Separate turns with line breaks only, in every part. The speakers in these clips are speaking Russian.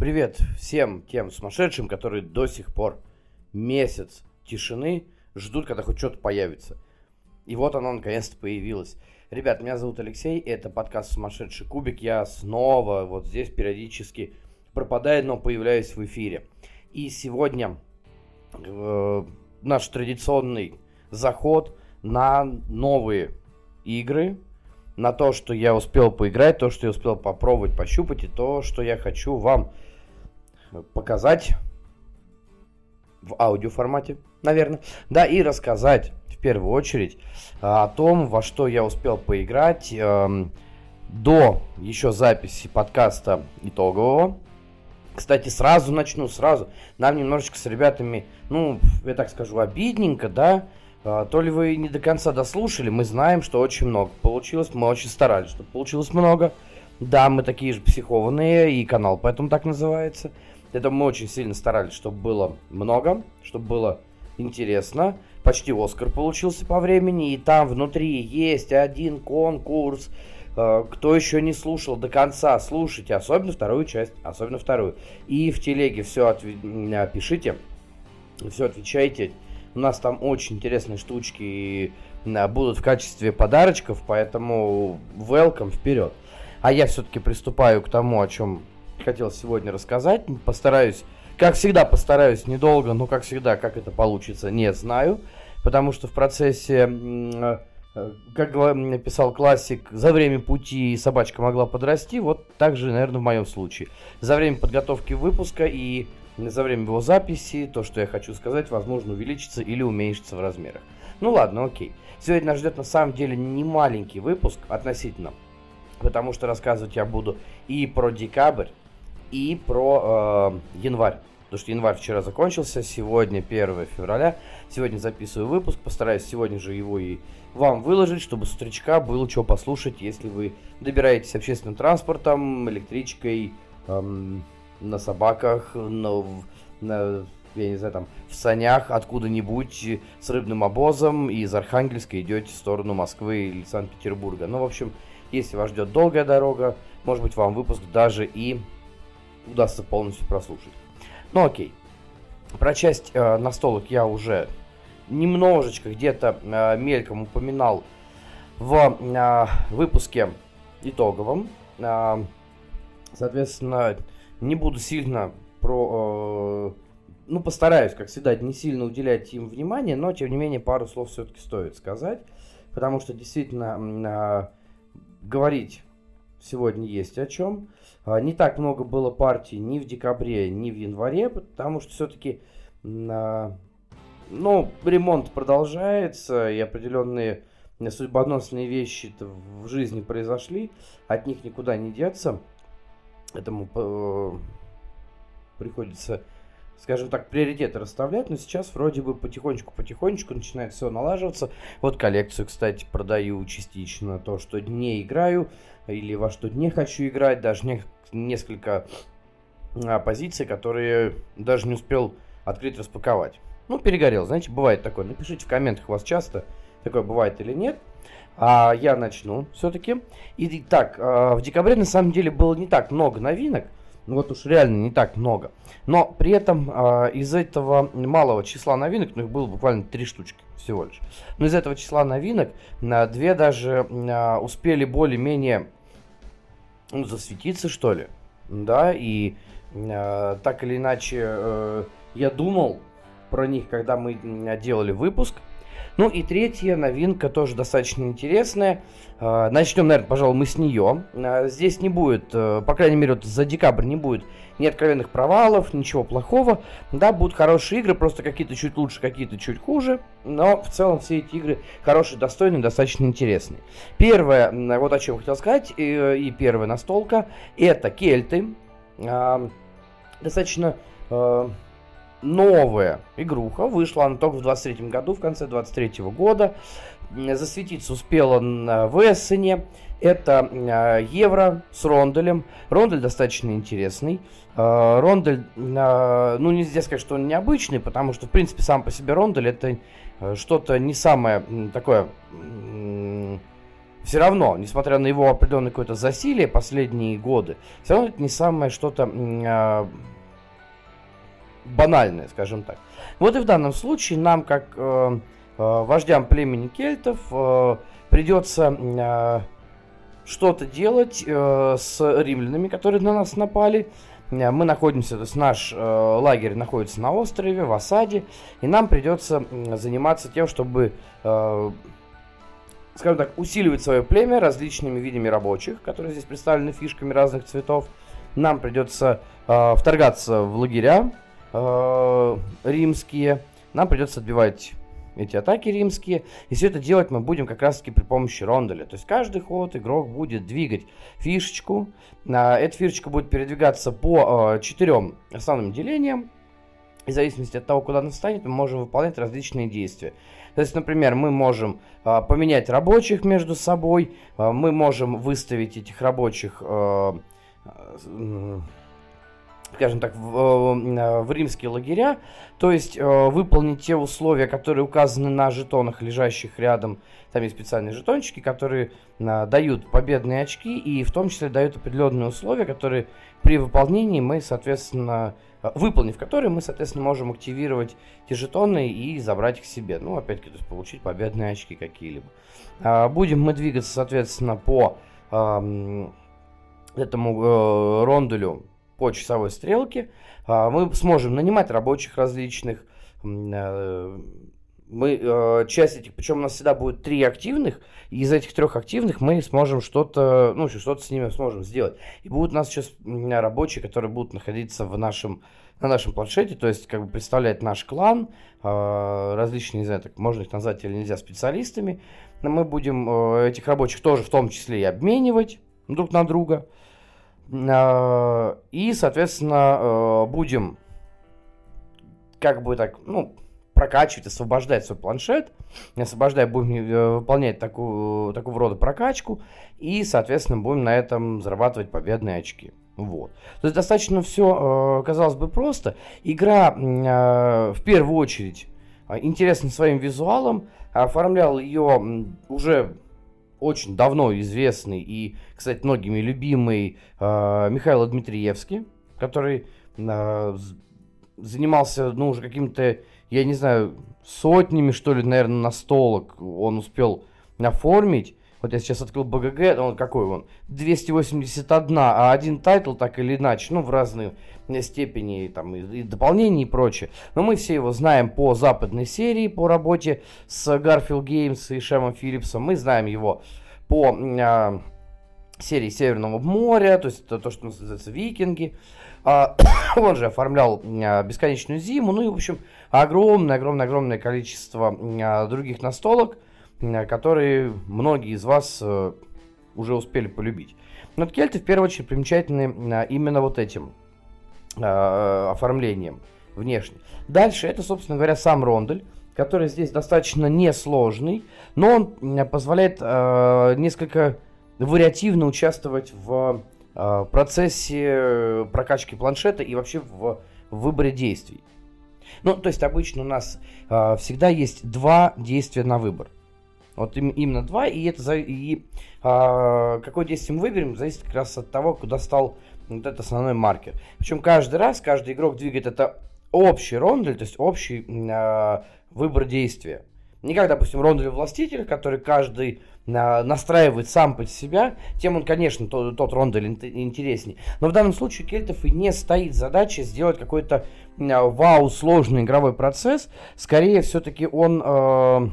Привет всем тем сумасшедшим, которые до сих пор месяц тишины ждут, когда хоть что-то появится. И вот оно наконец-то появилось. Ребят, меня зовут Алексей, это подкаст «Сумасшедший кубик». Я снова вот здесь периодически пропадаю, но появляюсь в эфире. И сегодня э, наш традиционный заход на новые игры, на то, что я успел поиграть, то, что я успел попробовать, пощупать, и то, что я хочу вам показать в аудиоформате, наверное, да, и рассказать в первую очередь о том, во что я успел поиграть э, до еще записи подкаста итогового. Кстати, сразу начну, сразу. Нам немножечко с ребятами, ну, я так скажу, обидненько, да, а, то ли вы не до конца дослушали, мы знаем, что очень много получилось, мы очень старались, чтобы получилось много. Да, мы такие же психованные, и канал поэтому так называется. Это мы очень сильно старались, чтобы было много, чтобы было интересно. Почти Оскар получился по времени, и там внутри есть один конкурс. А, кто еще не слушал до конца, слушайте, особенно вторую часть, особенно вторую. И в телеге все отв... пишите, все отвечайте. У нас там очень интересные штучки будут в качестве подарочков, поэтому welcome вперед. А я все-таки приступаю к тому, о чем хотел сегодня рассказать. Постараюсь, как всегда, постараюсь недолго, но как всегда, как это получится, не знаю. Потому что в процессе, э, как написал классик, за время пути собачка могла подрасти, вот так же, наверное, в моем случае. За время подготовки выпуска и за время его записи то, что я хочу сказать, возможно, увеличится или уменьшится в размерах. Ну ладно, окей. Сегодня нас ждет на самом деле не маленький выпуск относительно, потому что рассказывать я буду и про декабрь, и про э, январь. Потому что январь вчера закончился, сегодня 1 февраля. Сегодня записываю выпуск, постараюсь сегодня же его и вам выложить, чтобы с утречка было что послушать, если вы добираетесь общественным транспортом, электричкой, эм, на собаках, на, на я не знаю, там, в санях откуда-нибудь с рыбным обозом и из Архангельска идете в сторону Москвы или Санкт-Петербурга. Ну, в общем, если вас ждет долгая дорога, может быть, вам выпуск даже и удастся полностью прослушать. Ну, окей. Про часть э, настолок я уже немножечко где-то э, мельком упоминал в э, выпуске итоговом. Э, соответственно, не буду сильно про... Э, ну, постараюсь, как всегда, не сильно уделять им внимание, но, тем не менее, пару слов все-таки стоит сказать, потому что действительно э, говорить сегодня есть о чем. Э, не так много было партий ни в декабре, ни в январе, потому что все-таки, э, ну, ремонт продолжается, и определенные судьбоносные вещи в жизни произошли, от них никуда не деться. Этому э, приходится, скажем так, приоритеты расставлять, но сейчас вроде бы потихонечку-потихонечку начинает все налаживаться. Вот коллекцию, кстати, продаю частично, то, что не играю, или во что не хочу играть, даже не, несколько а, позиций, которые даже не успел открыть, распаковать. Ну, перегорел, знаете, бывает такое. Напишите в комментах, у вас часто такое бывает или нет. А, я начну все-таки. И так, а, в декабре на самом деле было не так много новинок. Ну вот уж реально не так много. Но при этом а, из этого малого числа новинок, ну их было буквально три штучки всего лишь. Но из этого числа новинок а, две даже а, успели более-менее ну, засветиться, что ли. Да, и а, так или иначе а, я думал про них, когда мы делали выпуск. Ну и третья новинка тоже достаточно интересная. А, начнем, наверное, пожалуй, мы с нее. А, здесь не будет, э, по крайней мере, вот за декабрь не будет ни откровенных провалов, ничего плохого. Да, будут хорошие игры, просто какие-то чуть лучше, какие-то чуть хуже. Но в целом все эти игры хорошие, достойные, достаточно интересные. Первое, вот о чем хотел сказать, и, и первая настолка, это кельты. Достаточно э, новая игруха. Вышла она только в 23 году, в конце 23 года. Засветиться успела в Эссене. Это э, евро с ронделем. Рондель достаточно интересный. Э, рондель, э, ну нельзя сказать, что он необычный, потому что, в принципе, сам по себе рондель это что-то не самое такое все равно, несмотря на его определенное какое-то засилие последние годы, все равно это не самое что-то э, банальное, скажем так. Вот и в данном случае нам, как э, э, вождям племени кельтов, э, придется э, что-то делать э, с римлянами, которые на нас напали. Э, мы находимся, то есть наш э, лагерь находится на острове, в осаде, и нам придется заниматься тем, чтобы, э, скажем так, усиливать свое племя различными видами рабочих, которые здесь представлены фишками разных цветов. Нам придется э, вторгаться в лагеря, э, римские. Нам придется отбивать эти атаки римские. И все это делать мы будем как раз таки при помощи ронделя. То есть каждый ход игрок будет двигать фишечку. А, эта фишечка будет передвигаться по э, четырем основным делениям. И в зависимости от того, куда она встанет, мы можем выполнять различные действия. То есть, например, мы можем э, поменять рабочих между собой, мы можем выставить этих рабочих скажем так, в, э, в римские лагеря, то есть э, выполнить те условия, которые указаны на жетонах, лежащих рядом. Там есть специальные жетончики, которые э, дают победные очки и в том числе дают определенные условия, которые при выполнении мы, соответственно, выполнив которые мы, соответственно, можем активировать эти жетоны и забрать их себе. Ну, опять-таки, то есть получить победные очки какие-либо. Будем мы двигаться, соответственно, по этому э, рондулю по часовой стрелке. А, мы сможем нанимать рабочих различных. Э, мы э, часть этих, причем у нас всегда будет три активных, и из этих трех активных мы сможем что-то, ну, что-то с ними сможем сделать. И будут у нас сейчас рабочие, которые будут находиться в нашем, на нашем планшете, то есть как бы представлять наш клан, э, различные, не знаю, так можно их назвать или нельзя, специалистами. Но мы будем этих рабочих тоже в том числе и обменивать друг на друга. А, и, соответственно, э, будем как бы так, ну, прокачивать, освобождать свой планшет, освобождая, будем э, выполнять такую, такого рода прокачку, и, соответственно, будем на этом зарабатывать победные очки. Вот. То есть достаточно все, э, казалось бы, просто. Игра в первую очередь интересна своим визуалом, оформлял ее уже очень давно известный и, кстати, многими любимый э, Михаил Дмитриевский, который э, занимался, ну, уже каким-то, я не знаю, сотнями, что ли, наверное, настолок он успел оформить. Вот я сейчас открыл BGG, он какой он? 281, а один title так или иначе, ну, в разные степени, там, и, и дополнений и прочее. Но мы все его знаем по западной серии, по работе с Garphill Games и Шемом Филлипсом. Мы знаем его по а, серии Северного моря, то есть это то, что называется Викинги. А, он же оформлял а, Бесконечную зиму, ну и, в общем, огромное-огромное-огромное количество а, других настолок – которые многие из вас э, уже успели полюбить. Но кельты в первую очередь примечательны э, именно вот этим э, оформлением внешне. Дальше это, собственно говоря, сам рондель, который здесь достаточно несложный, но он позволяет несколько вариативно участвовать в процессе прокачки планшета и вообще в выборе действий. Ну, то есть обычно у нас всегда есть два действия на выбор. Вот им, именно два, и это за, и а, какое действие мы выберем, зависит как раз от того, куда стал вот этот основной маркер. Причем каждый раз, каждый игрок двигает это общий рондель, то есть общий а, выбор действия. Не как, допустим, рондель властителя, который каждый а, настраивает сам под себя, тем он, конечно, тот, тот рондель интересней. Но в данном случае кельтов и не стоит задача сделать какой-то а, вау сложный игровой процесс. Скорее, все-таки он... А,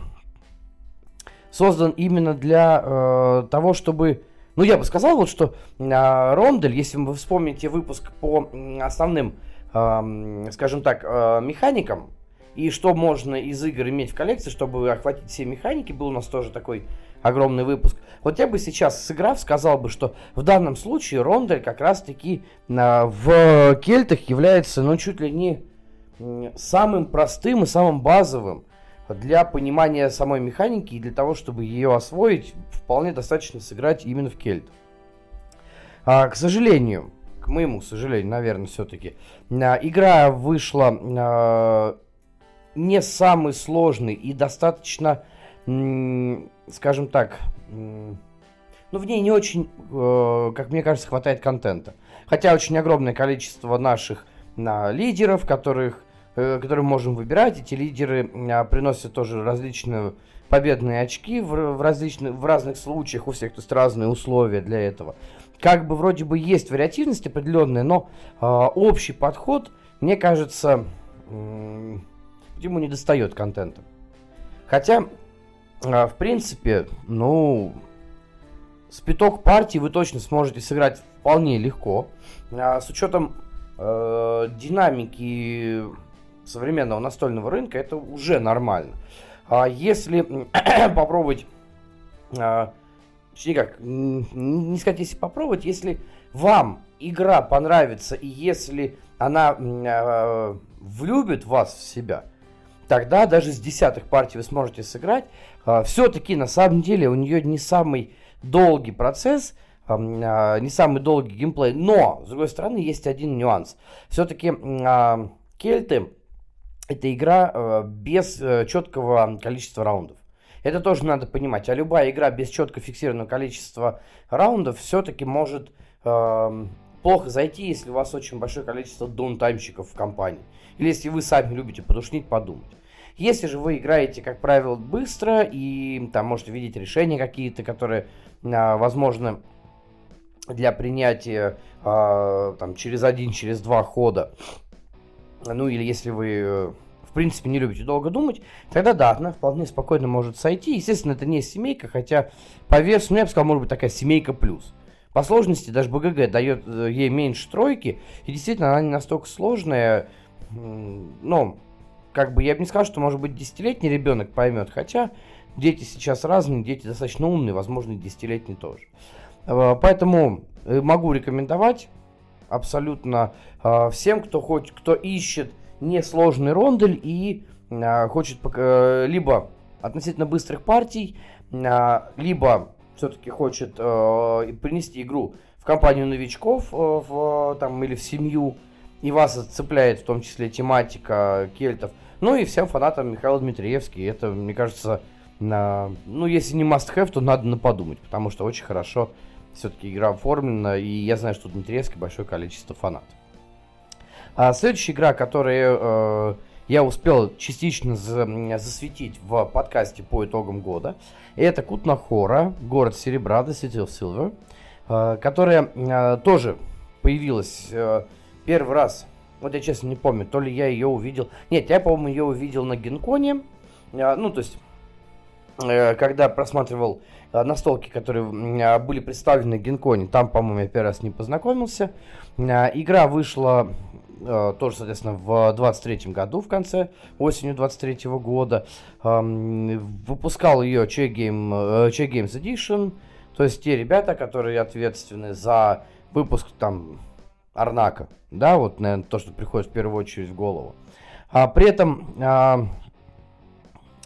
создан именно для э, того, чтобы... Ну, я бы сказал вот, что э, Рондель, если вы вспомните выпуск по основным, э, скажем так, э, механикам, и что можно из игр иметь в коллекции, чтобы охватить все механики, был у нас тоже такой огромный выпуск. Вот я бы сейчас, сыграв, сказал бы, что в данном случае Рондель как раз-таки э, в кельтах является, ну, чуть ли не самым простым и самым базовым для понимания самой механики и для того, чтобы ее освоить, вполне достаточно сыграть именно в кельт. А, к сожалению, к моему сожалению, наверное, все-таки, а, игра вышла а, не самый сложный и достаточно, скажем так, ну, в ней не очень, э, как мне кажется, хватает контента. Хотя очень огромное количество наших на лидеров, которых, э, которые можем выбирать. Эти лидеры э, приносят тоже различные победные очки в, в, различных, в разных случаях. У всех есть разные условия для этого. Как бы вроде бы есть вариативность определенная, но э, общий подход, мне кажется, э, ему не достает контента. Хотя, э, в принципе, ну, спиток партии вы точно сможете сыграть вполне легко. А, с учетом э, динамики современного настольного рынка это уже нормально. А если попробовать, а, точнее как, не сказать, если попробовать, если вам игра понравится и если она а, влюбит вас в себя, тогда даже с десятых партий вы сможете сыграть. А, все-таки на самом деле у нее не самый долгий процесс, а, не самый долгий геймплей, но, с другой стороны, есть один нюанс. Все-таки а, кельты это игра а, без а, четкого количества раундов. Это тоже надо понимать. А любая игра без четко фиксированного количества раундов все-таки может э, плохо зайти, если у вас очень большое количество даунтаймщиков в компании. Или если вы сами любите подушнить, подумать. Если же вы играете, как правило, быстро и там можете видеть решения какие-то, которые, а, возможно, для принятия а, там, через один, через два хода, ну или если вы в принципе не любите долго думать, тогда да, она вполне спокойно может сойти. Естественно, это не семейка, хотя по весу, ну я бы сказал, может быть такая семейка плюс. По сложности даже БГГ дает э, ей меньше тройки, и действительно она не настолько сложная, но как бы я бы не сказал, что может быть десятилетний ребенок поймет, хотя дети сейчас разные, дети достаточно умные, возможно, и десятилетний тоже. Э, поэтому э, могу рекомендовать абсолютно э, всем, кто хоть, кто ищет несложный рондель и хочет либо относительно быстрых партий, либо все-таки хочет принести игру в компанию новичков в, там, или в семью, и вас цепляет в том числе тематика кельтов – ну и всем фанатам Михаила Дмитриевский. Это, мне кажется, на, ну, если не must-have, то надо на подумать, потому что очень хорошо все-таки игра оформлена, и я знаю, что у Дмитриевской большое количество фанатов. А следующая игра, которую э, я успел частично за, засветить в подкасте по итогам года, это Кутнахора, город серебра, The City of Silver, э, которая э, тоже появилась э, первый раз вот я честно не помню, то ли я ее увидел. Нет, я, по-моему, ее увидел на Генконе. А, ну, то есть, э, когда просматривал э, настолки, которые а, были представлены в Генконе, там, по-моему, я первый раз не познакомился. А, игра вышла э, тоже, соответственно, в 23 году, в конце, осенью 23 года. Выпускал ее Che, Game, che Games Edition, то есть те ребята, которые ответственны за выпуск там Арнака. Да, вот, наверное, то, что приходит в первую очередь в голову. А, при этом а,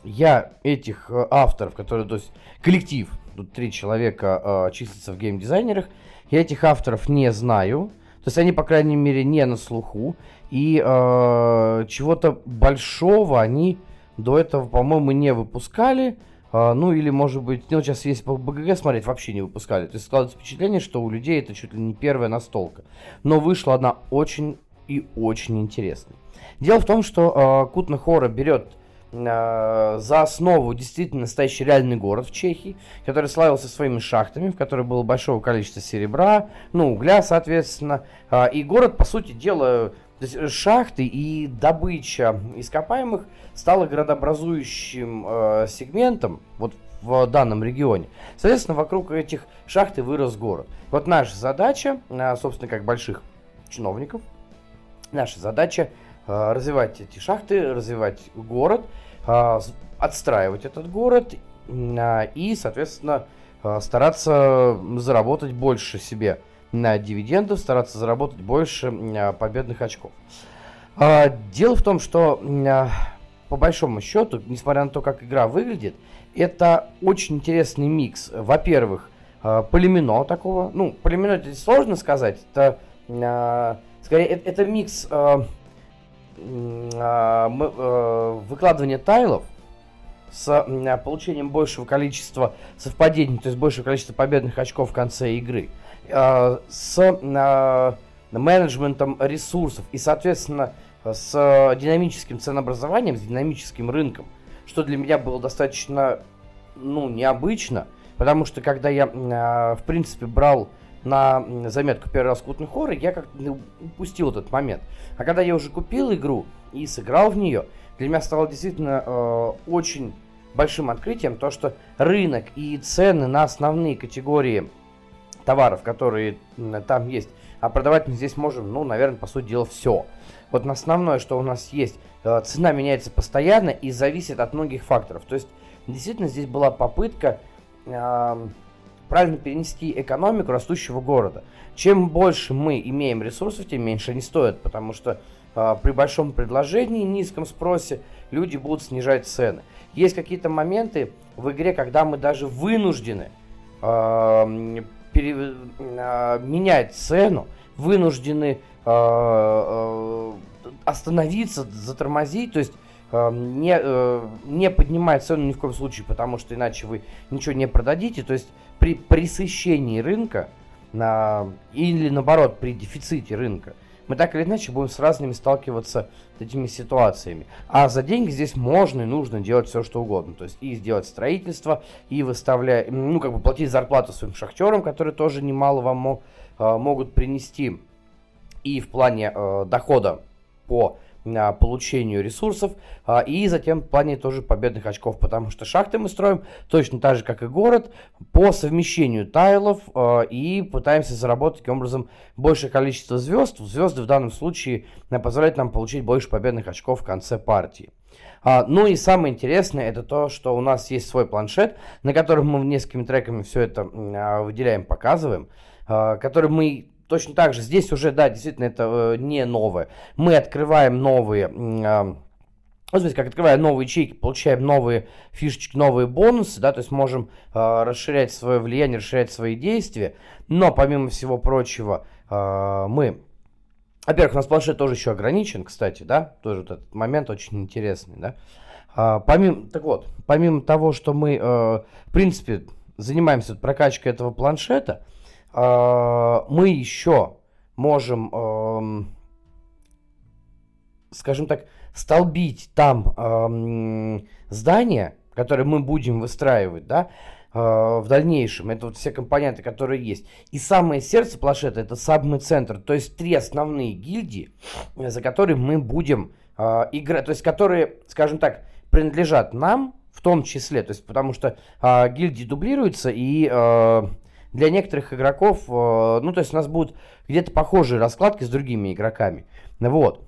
я этих а, авторов, которые, то есть коллектив, тут три человека а, числятся в геймдизайнерах, я этих авторов не знаю. То есть они, по крайней мере, не на слуху. И э, чего-то большого они до этого, по-моему, не выпускали. А, ну или, может быть, ну сейчас если по БГГ смотреть, вообще не выпускали. То есть складывается впечатление, что у людей это чуть ли не первая настолка. Но вышла она очень и очень интересной. Дело в том, что э, Кутна Хора берет э, за основу действительно настоящий реальный город в Чехии, который славился своими шахтами, в которых было большое количество серебра, ну, угля, соответственно. Э, и город, по сути дела, есть шахты и добыча ископаемых стала городообразующим э, сегментом вот в данном регионе. Соответственно, вокруг этих шахт и вырос город. Вот наша задача, э, собственно, как больших чиновников, наша задача э, развивать эти шахты, развивать город, э, отстраивать этот город э, и, соответственно, э, стараться заработать больше себе на дивидендов, стараться заработать больше а, победных очков. А, дело в том, что а, по большому счету, несмотря на то, как игра выглядит, это очень интересный микс. Во-первых, полимено такого, ну, полимено это сложно сказать, это скорее это, это микс выкладывания тайлов, с а, получением большего количества совпадений, то есть большего количества победных очков в конце игры, а, с а, менеджментом ресурсов и, соответственно, с динамическим ценообразованием, с динамическим рынком, что для меня было достаточно, ну, необычно, потому что когда я, в принципе, брал на заметку первый раз Кутный Хоррор, я как-то упустил этот момент. А когда я уже купил игру и сыграл в нее, для меня стало действительно э, очень большим открытием то, что рынок и цены на основные категории товаров, которые там есть, а продавать мы здесь можем, ну, наверное, по сути дела, все. Вот основное, что у нас есть, э, цена меняется постоянно и зависит от многих факторов. То есть, действительно, здесь была попытка правильно перенести экономику растущего города. Чем больше мы имеем ресурсов, тем меньше они стоят, потому что э, при большом предложении, низком спросе люди будут снижать цены. Есть какие-то моменты в игре, когда мы даже вынуждены э, пере, э, менять цену, вынуждены э, э, остановиться, затормозить, то есть не, не поднимать цену ни в коем случае, потому что иначе вы ничего не продадите. То есть при пресыщении рынка на, или наоборот при дефиците рынка, мы так или иначе будем с разными сталкиваться с этими ситуациями. А за деньги здесь можно и нужно делать все, что угодно. То есть и сделать строительство, и выставлять, ну, как бы платить зарплату своим шахтерам, которые тоже немало вам э, могут принести. И в плане э, дохода по а, получению ресурсов а, и затем в плане тоже победных очков, потому что шахты мы строим точно так же, как и город, по совмещению тайлов а, и пытаемся заработать таким образом большее количество звезд. Звезды в данном случае позволяют нам получить больше победных очков в конце партии. Ну и самое интересное это то, что у нас есть свой планшет, на котором мы несколькими треками все это выделяем, показываем, который мы Точно так же здесь уже, да, действительно, это э, не новое. Мы открываем новые... Э, смотрите, как открывая новые ячейки, получаем новые фишечки, новые бонусы, да, то есть можем э, расширять свое влияние, расширять свои действия. Но помимо всего прочего, э, мы во-первых, у нас планшет тоже еще ограничен, кстати, да, тоже вот этот момент очень интересный, да. А, помимо, так вот, помимо того, что мы, э, в принципе, занимаемся прокачкой этого планшета, а, мы еще можем, скажем так, столбить там здания, которые мы будем выстраивать, да, а, в дальнейшем. Это вот все компоненты, которые есть. И самое сердце планшета это самый центр. То есть три основные гильдии, за которые мы будем э, играть. То есть которые, скажем так, принадлежат нам в том числе. То есть потому что э, гильдии дублируются и э, для некоторых игроков, э, ну, то есть у нас будут где-то похожие раскладки с другими игроками. Вот.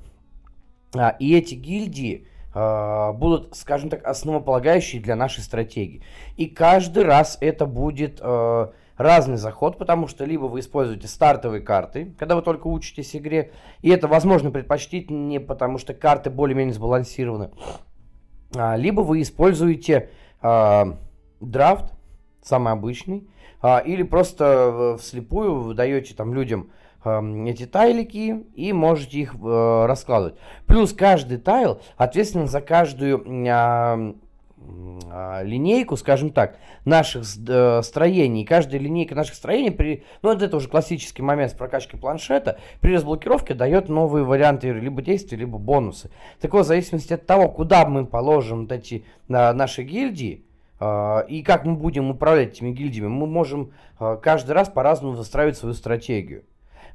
А, и эти гильдии э, будут, скажем так, основополагающие для нашей стратегии. И каждый раз это будет э, разный заход, потому что либо вы используете стартовые карты, когда вы только учитесь игре, и это, возможно, предпочтительнее, потому что карты более-менее сбалансированы, а, либо вы используете драфт, самый обычный, или просто вслепую вы даете там людям эти тайлики и можете их э, раскладывать. Плюс каждый тайл ответственен за каждую а, а, линейку, скажем так, наших э, строений. Каждая линейка наших строений, при, ну это уже классический момент с прокачкой планшета, при разблокировке дает новые варианты либо действий, либо бонусы. Так вот, в зависимости от того, куда мы положим вот эти наши гильдии, а, и как мы будем управлять этими гильдиями, мы можем а, каждый раз по-разному выстраивать свою стратегию.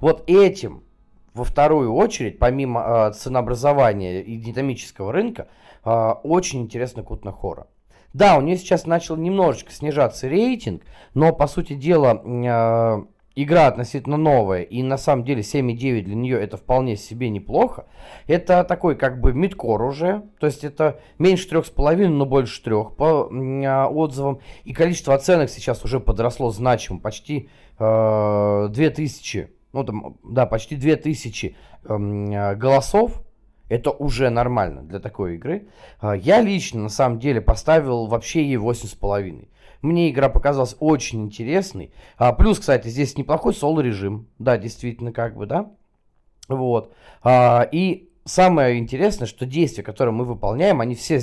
Вот этим, во вторую очередь, помимо а, ценообразования и динамического рынка, очень интересно Кутна Хора. Да, у нее сейчас начал немножечко снижаться рейтинг, но, по сути дела, игра относительно новая, и на самом деле 7,9 для нее это вполне себе неплохо. Это такой как бы мидкор уже, то есть это меньше 3,5, но больше 3 по а, отзывам. И количество оценок сейчас уже подросло значимо, почти э, 2000, ну там, да, почти 2000 э, голосов. Это уже нормально для такой игры. А, я лично, на самом деле, поставил вообще ей 8,5. Мне игра показалась очень интересной. А, плюс, кстати, здесь неплохой соло-режим. Да, действительно, как бы, да. Вот. А, и самое интересное, что действия, которые мы выполняем, они все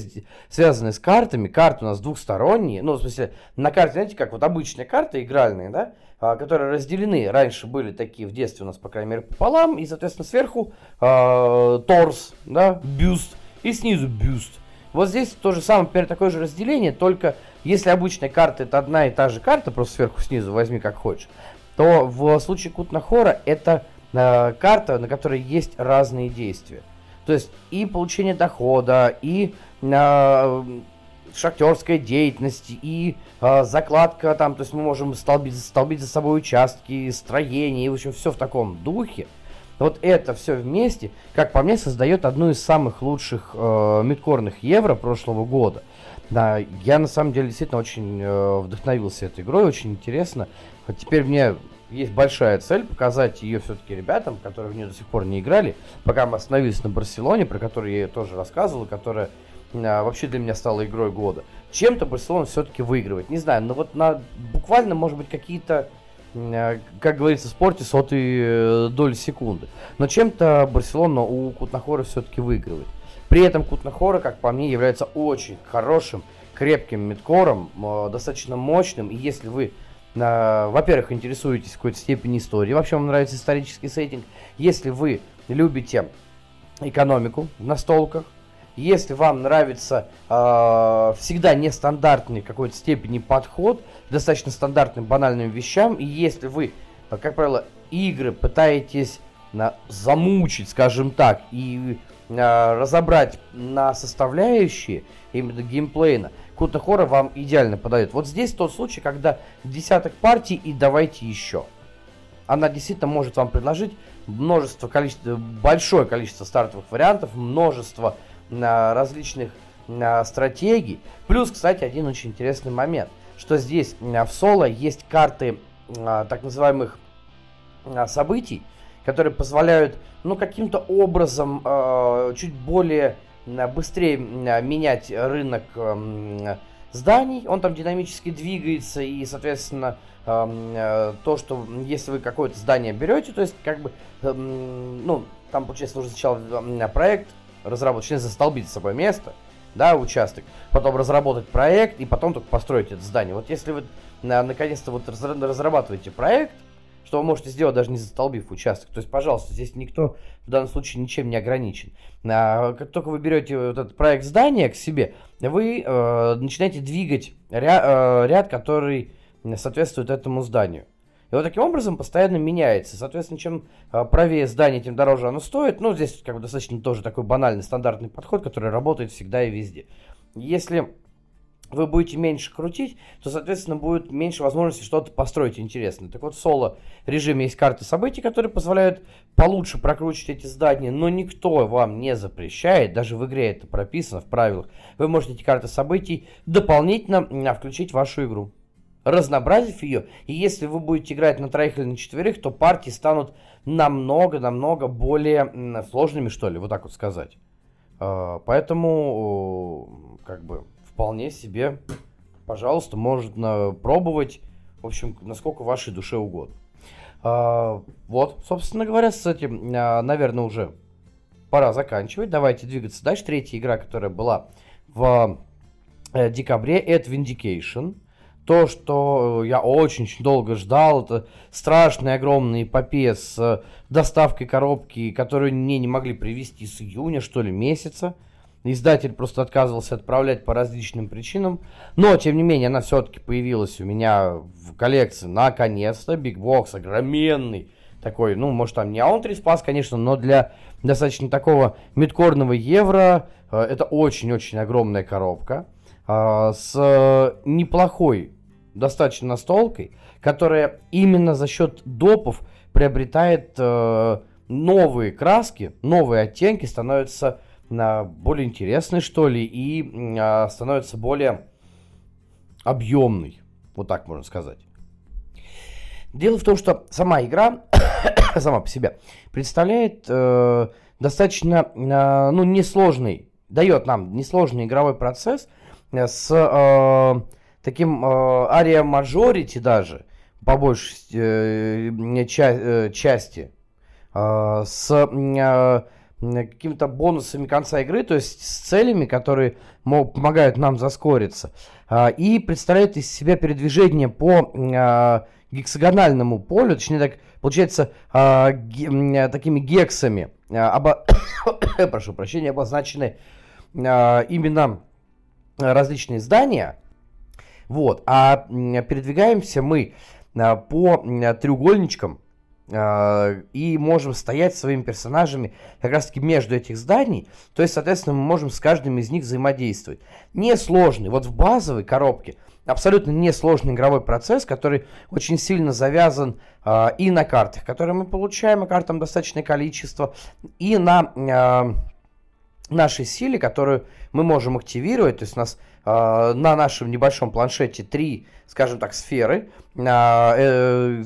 связаны с картами. Карты у нас двухсторонние. Ну, в смысле, на карте, знаете, как вот обычные карты игральные, да, а, которые разделены. Раньше были такие в детстве у нас, по крайней мере, пополам. И, соответственно, сверху э, торс, да, бюст. И снизу бюст. Вот здесь то же самое, теперь такое же разделение, только если обычная карта это одна и та же карта, просто сверху снизу возьми как хочешь, то в случае Кутнахора это э, карта, на которой есть разные действия. То есть и получение дохода, и э, шахтерская деятельность, и э, закладка там, то есть мы можем столбить, столбить за собой участки, строения, и в общем все в таком духе. Вот это все вместе, как по мне, создает одну из самых лучших э, мидкорных евро прошлого года. Да, я на самом деле действительно очень э, вдохновился этой игрой, очень интересно. Вот теперь мне есть большая цель показать ее все-таки ребятам, которые в нее до сих пор не играли. Пока мы остановились на Барселоне, про которую я тоже рассказывал, которая а, вообще для меня стала игрой года. Чем-то Барселона все-таки выигрывает. Не знаю, но вот на буквально, может быть, какие-то, а, как говорится в спорте, сотые э, доли секунды. Но чем-то Барселона у Кутнахора все-таки выигрывает. При этом Кутнахора, как по мне, является очень хорошим, крепким мидкором, э, достаточно мощным. И если вы во-первых, интересуетесь какой-то степени историей, вообще вам нравится исторический сеттинг, если вы любите экономику в настолках, если вам нравится э, всегда нестандартный какой-то степени подход достаточно стандартным банальным вещам, и если вы, как правило, игры пытаетесь на, замучить, скажем так, и э, разобрать на составляющие именно геймплейна, Кута Хора вам идеально подает. Вот здесь тот случай, когда десяток партий и давайте еще. Она действительно может вам предложить множество, количество, большое количество стартовых вариантов, множество а, различных а, стратегий. Плюс, кстати, один очень интересный момент, что здесь а, в соло есть карты а, так называемых а, событий, которые позволяют, ну, каким-то образом а, чуть более быстрее менять рынок эм, зданий, он там динамически двигается, и, соответственно, эм, э, то, что если вы какое-то здание берете, то есть, как бы, эм, ну, там, получается, нужно сначала проект разработать, точнее, застолбить с собой место, да, участок, потом разработать проект, и потом только построить это здание. Вот если вы наконец-то вот разрабатываете проект, что вы можете сделать, даже не застолбив участок. То есть, пожалуйста, здесь никто в данном случае ничем не ограничен. А, как только вы берете вот этот проект здания к себе, вы э, начинаете двигать ряд, э, ряд, который соответствует этому зданию. И вот таким образом постоянно меняется. Соответственно, чем э, правее здание, тем дороже оно стоит. Ну, здесь как бы достаточно тоже такой банальный стандартный подход, который работает всегда и везде. Если вы будете меньше крутить, то, соответственно, будет меньше возможности что-то построить интересное. Так вот, в соло режиме есть карты событий, которые позволяют получше прокручивать эти здания, но никто вам не запрещает, даже в игре это прописано в правилах. Вы можете эти карты событий дополнительно включить в вашу игру разнообразив ее. И если вы будете играть на троих или на четверых, то партии станут намного-намного более сложными, что ли, вот так вот сказать. А, поэтому, как бы, вполне себе, пожалуйста, можно пробовать, в общем, насколько вашей душе угодно. А, вот, собственно говоря, с этим, а, наверное, уже пора заканчивать. Давайте двигаться дальше. Третья игра, которая была в э, декабре, это Vindication. То, что я очень-очень долго ждал, это страшная огромная эпопея с доставкой коробки, которую мне не могли привезти с июня, что ли, месяца. Издатель просто отказывался отправлять по различным причинам. Но, тем не менее, она все-таки появилась у меня в коллекции. Наконец-то. Big Box огроменный. Такой, ну, может, там не Аунтри спас, конечно, но для достаточно такого мидкорного евро э, это очень-очень огромная коробка. Э, с э, неплохой достаточно настолкой, которая именно за счет допов приобретает э, новые краски, новые оттенки, становится более интересной, что ли, и а, становится более объемной. Вот так можно сказать. Дело в том, что сама игра, сама по себе, представляет э, достаточно, э, ну, несложный, дает нам несложный игровой процесс с э, таким э, ария мажорити даже, по большей э, ча- э, части, э, с э, какими-то бонусами конца игры, то есть с целями, которые помогают нам заскориться. А, и представляет из себя передвижение по а, гексагональному полю, точнее так, получается, а, такими гексами, обо... прошу прощения, обозначены именно различные здания. Вот, а передвигаемся мы по треугольничкам, и можем стоять своими персонажами как раз таки между этих зданий, то есть, соответственно, мы можем с каждым из них взаимодействовать. Несложный, вот в базовой коробке абсолютно несложный игровой процесс, который очень сильно завязан э, и на картах, которые мы получаем, и картам достаточное количество, и на э, нашей силе, которую мы можем активировать, то есть у нас на нашем небольшом планшете три, скажем так, сферы, э, э,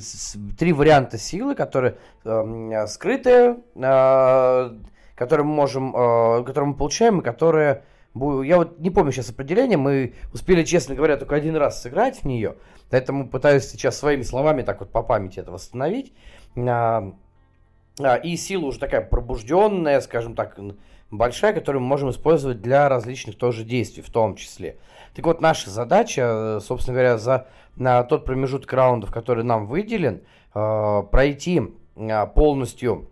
три варианта силы, которые э, скрытые, э, которые мы можем, э, которые мы получаем и которые я вот не помню сейчас определение, мы успели, честно говоря, только один раз сыграть в нее, поэтому пытаюсь сейчас своими словами так вот по памяти это восстановить. И сила уже такая пробужденная, скажем так, большая, которую мы можем использовать для различных тоже действий в том числе. Так вот, наша задача, э, собственно говоря, за на тот промежуток раундов, который нам выделен, э, пройти э, полностью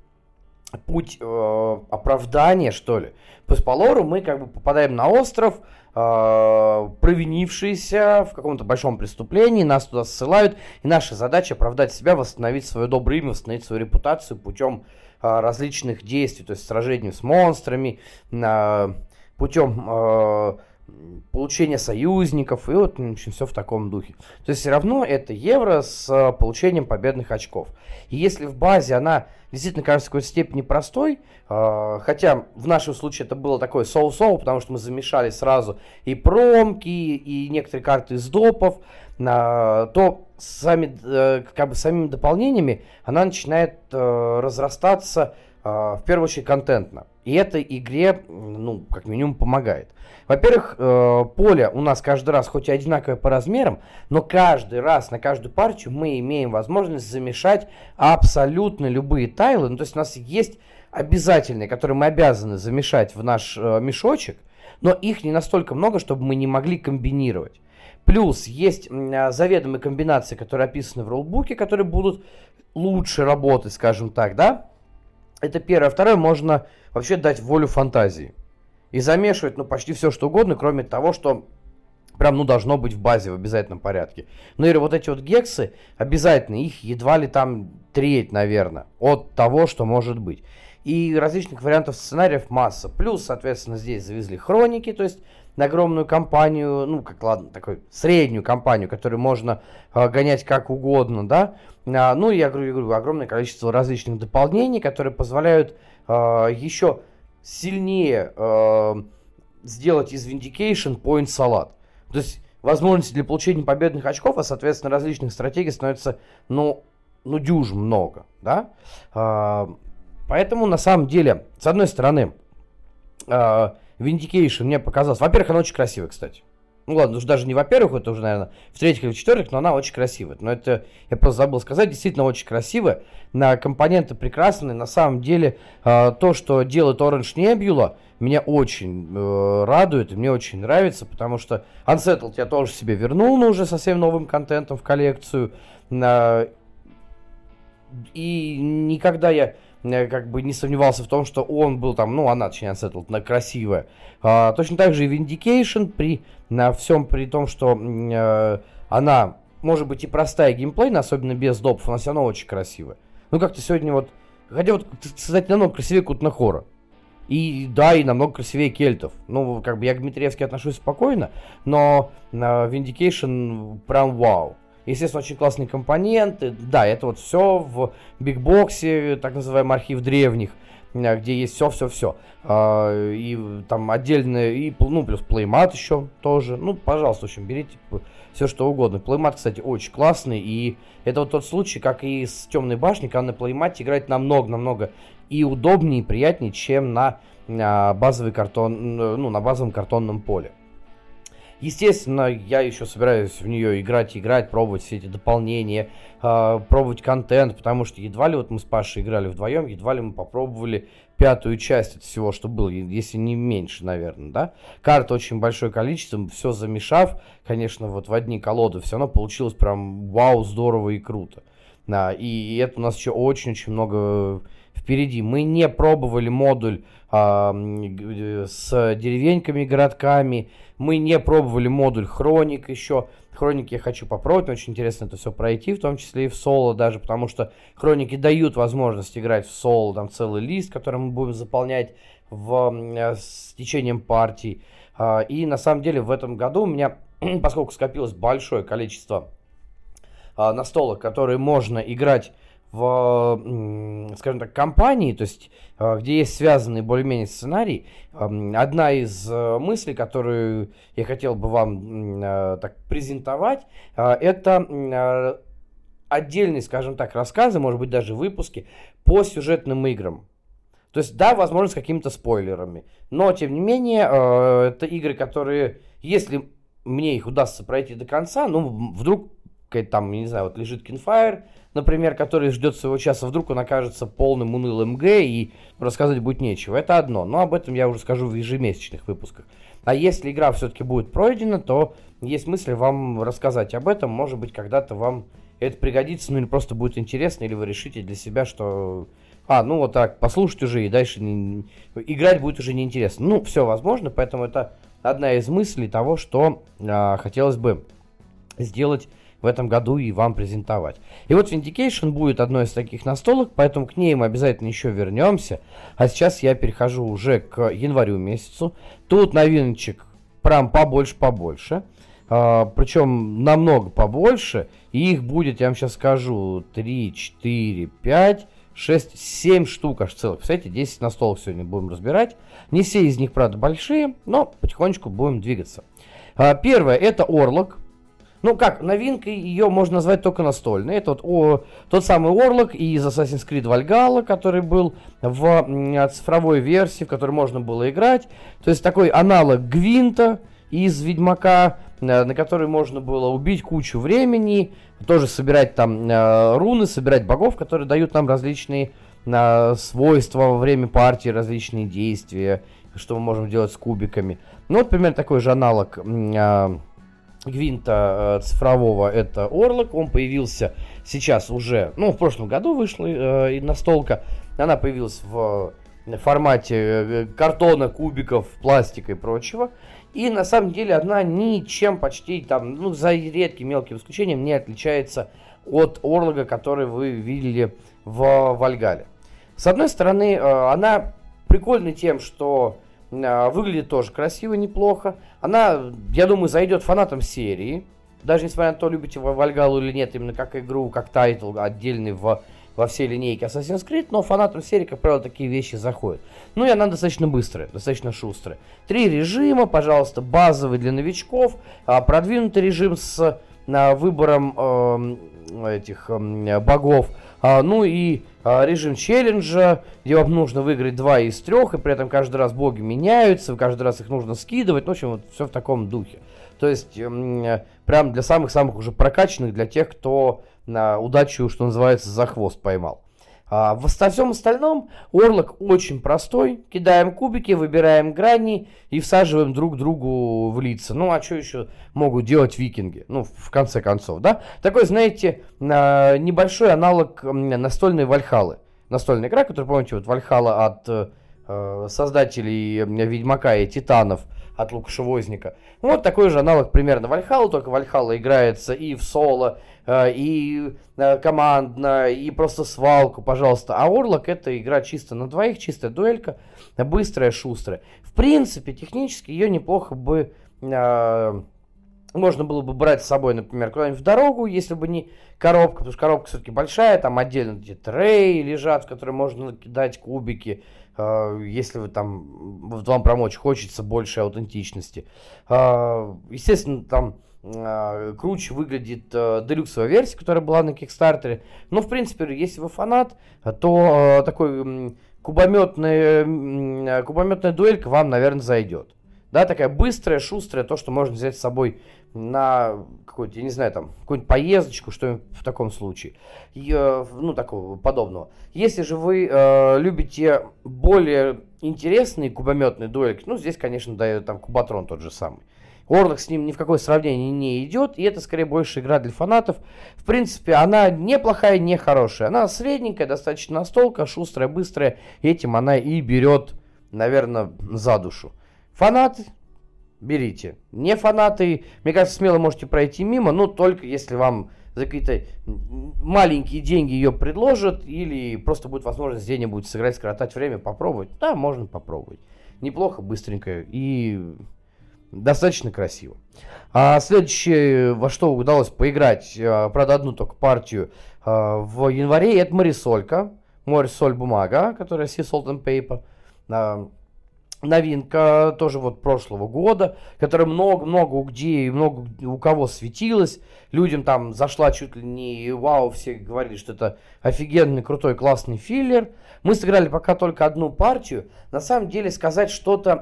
путь оправдания, что ли. По лору мы как бы попадаем на остров, провинившиеся в каком-то большом преступлении, нас туда ссылают, и наша задача оправдать себя, восстановить свое доброе имя, восстановить свою репутацию путем различных действий, то есть сражений с монстрами, а, путем получения союзников, и вот, в общем, все в таком духе. То есть все равно это евро с получением победных очков. И если в базе она действительно кажется в какой-то степени простой, хотя в нашем случае это было такое соу-соу, потому что мы замешали сразу и промки, и некоторые карты из допов, то сами, э, как бы самими дополнениями она начинает э, разрастаться э, в первую очередь контентно. И это игре, ну, как минимум, помогает. Во-первых, поле у нас каждый раз хоть и одинаковое по размерам, но каждый раз на каждую партию мы имеем возможность замешать абсолютно любые тайлы. Ну, то есть у нас есть обязательные, которые мы обязаны замешать в наш мешочек, но их не настолько много, чтобы мы не могли комбинировать. Плюс есть а, заведомые комбинации, которые описаны в роллбуке, которые будут лучше работать, скажем так, да? Это первое. Второе, можно вообще дать волю фантазии. И замешивать, ну, почти все, что угодно, кроме того, что прям, ну, должно быть в базе в обязательном порядке. Ну, или вот эти вот гексы, обязательно, их едва ли там треть, наверное, от того, что может быть. И различных вариантов сценариев масса. Плюс, соответственно, здесь завезли хроники, то есть на огромную компанию, ну, как ладно, такую среднюю компанию, которую можно э, гонять как угодно, да. А, ну, я говорю, я говорю, огромное количество различных дополнений, которые позволяют э, еще сильнее э, сделать из Vindication point салат. То есть возможности для получения победных очков, а соответственно различных стратегий становится, ну, ну дюж много, да. Э, поэтому на самом деле, с одной стороны, э, Vindication мне показалось. Во-первых, она очень красивая, кстати. Ну ладно, уж даже не во-первых, это уже, наверное, в-третьих или в-четвертых, но она очень красивая. Но это, я просто забыл сказать, действительно очень красивая. На компоненты прекрасные. На самом деле, э, то, что делает Orange Nebula, меня очень э, радует, мне очень нравится, потому что Unsettled я тоже себе вернул, но уже совсем новым контентом в коллекцию. Э, и никогда я как бы не сомневался в том, что он был там, ну, она, точнее, Unsettled, на красивая. А, точно так же и Vindication, при на всем при том, что э, она, может быть, и простая геймплейна, особенно без допов, она все равно очень красивая. Ну, как-то сегодня вот, хотя вот, кстати, намного красивее Кутнахора. И да, и намного красивее кельтов. Ну, как бы я к Дмитриевски отношусь спокойно, но э, Vindication прям вау. Естественно, очень классные компоненты. Да, это вот все в бигбоксе, так называемый архив древних, э, где есть все-все-все. А, и там отдельно, и, ну, плюс плеймат еще тоже. Ну, пожалуйста, в общем, берите все что угодно. Плеймат, кстати, очень классный. И это вот тот случай, как и с Темной башней, когда на плеймате играть намного-намного и удобнее, и приятнее, чем на, на базовый картон, ну, на базовом картонном поле. Естественно, я еще собираюсь в нее играть, играть, пробовать все эти дополнения, э, пробовать контент, потому что едва ли вот мы с Пашей играли вдвоем, едва ли мы попробовали пятую часть от всего, что было, если не меньше, наверное, да. Карт очень большое количество, все замешав, конечно, вот в одни колоды, все равно получилось прям вау, здорово и круто. Да, и это у нас еще очень-очень много впереди. Мы не пробовали модуль а, с деревеньками, городками. Мы не пробовали модуль хроник еще. Хроники я хочу попробовать, очень интересно это все пройти, в том числе и в соло даже, потому что хроники дают возможность играть в соло, там целый лист, который мы будем заполнять в, с течением партий. А, и на самом деле в этом году у меня, поскольку скопилось большое количество а, настолок, которые можно играть в, скажем так, компании, то есть а, где есть связанный более-менее сценарий, одна из э, мыслей, которую я хотел бы вам э, так презентовать, это отдельные, скажем так, рассказы, может быть, даже выпуски по сюжетным играм. То есть, да, возможно, с какими-то спойлерами. Но, тем не менее, э, это игры, которые, если мне их удастся пройти до конца, ну, вдруг там, не знаю, вот лежит Кинфайр, например, который ждет своего часа, вдруг он окажется полным унылым Г и рассказывать будет нечего. Это одно, но об этом я уже скажу в ежемесячных выпусках. А если игра все-таки будет пройдена, то есть мысль вам рассказать об этом. Может быть, когда-то вам это пригодится, ну или просто будет интересно, или вы решите для себя, что... А, ну вот так, послушать уже, и дальше не... играть будет уже неинтересно. Ну, все возможно, поэтому это одна из мыслей того, что а, хотелось бы сделать в этом году и вам презентовать. И вот Vindication будет одной из таких настолок, поэтому к ней мы обязательно еще вернемся. А сейчас я перехожу уже к январю месяцу. Тут новиночек прям побольше-побольше. А, причем намного побольше. И их будет, я вам сейчас скажу, 3, 4, 5, 6, 7 штук аж целых. Представляете, 10 настолок сегодня будем разбирать. Не все из них, правда, большие, но потихонечку будем двигаться. А, первое, это Орлок. Ну как, новинкой ее можно назвать только настольной. Это вот о, тот самый Орлок из Assassin's Creed Valhalla, который был в цифровой версии, в которой можно было играть. То есть такой аналог Гвинта из Ведьмака, э, на который можно было убить кучу времени, тоже собирать там э, руны, собирать богов, которые дают нам различные э, свойства во время партии, различные действия, что мы можем делать с кубиками. Ну вот примерно такой же аналог Гвинта э, цифрового это Орлок. Он появился сейчас уже, ну, в прошлом году вышла э, настолка. Она появилась в формате э, картона, кубиков, пластика и прочего. И на самом деле она ничем почти там, ну, за редким мелким исключением не отличается от Орлога, который вы видели в Вальгале. С одной стороны, э, она прикольна тем, что выглядит тоже красиво, неплохо. Она, я думаю, зайдет фанатам серии. Даже несмотря на то, любите вы Вальгалу или нет, именно как игру, как title отдельный в, во всей линейке Assassin's Creed, но фанатам серии, как правило, такие вещи заходят. Ну и она достаточно быстрая, достаточно шустрая. Три режима, пожалуйста, базовый для новичков, а, продвинутый режим с а, выбором э, этих э, богов, а, ну и а, режим челленджа, где вам нужно выиграть два из трех, и при этом каждый раз боги меняются, каждый раз их нужно скидывать, ну, в общем, вот все в таком духе. То есть, э, прям для самых-самых уже прокачанных, для тех, кто на удачу, что называется, за хвост поймал. А во всем остальном орлок очень простой. Кидаем кубики, выбираем грани и всаживаем друг другу в лица. Ну, а что еще могут делать викинги? Ну, в конце концов, да? Такой, знаете, небольшой аналог настольной Вальхалы. Настольная игра, которую, помните, вот Вальхала от э, создателей Ведьмака и Титанов – от Лукаша Возника. Вот такой же аналог примерно Вальхалла, только Вальхалла играется и в соло, э, и э, командно, и просто свалку, пожалуйста. А Орлок это игра чисто на двоих, чистая дуэлька, быстрая, шустрая. В принципе, технически ее неплохо бы э, можно было бы брать с собой, например, куда-нибудь в дорогу, если бы не коробка, потому что коробка все-таки большая, там отдельно где-то трей лежат, в которые можно кидать кубики, э, если вы там, вам помочь хочется большей аутентичности. Э, естественно, там э, круче выглядит э, делюксовая версия, которая была на Кикстартере. Но, в принципе, если вы фанат, то э, такой кубометная, кубометная дуэлька вам, наверное, зайдет. Да, такая быстрая, шустрая, то, что можно взять с собой на какую-то, я не знаю, там, какую-нибудь поездочку, что в таком случае. И, э, ну, такого подобного. Если же вы э, любите более интересные кубометные дуэльки, ну, здесь, конечно, да, там Кубатрон тот же самый. Орлок с ним ни в какое сравнение не идет, и это скорее больше игра для фанатов. В принципе, она неплохая, не хорошая. Она средненькая, достаточно настолка, шустрая, быстрая. Этим она и берет, наверное, за душу. Фанаты, берите. Не фанаты, мне кажется, смело можете пройти мимо, но только если вам за какие-то маленькие деньги ее предложат, или просто будет возможность где-нибудь сыграть, скоротать время, попробовать. Да, можно попробовать. Неплохо, быстренько и достаточно красиво. А следующее, во что удалось поиграть, а, правда, одну только партию а, в январе, это Марисолька. Марисоль бумага, которая Sea Salt and Paper. А, новинка тоже вот прошлого года, которая много-много где и много у кого светилась. Людям там зашла чуть ли не вау, все говорили, что это офигенный, крутой, классный филлер. Мы сыграли пока только одну партию. На самом деле сказать что-то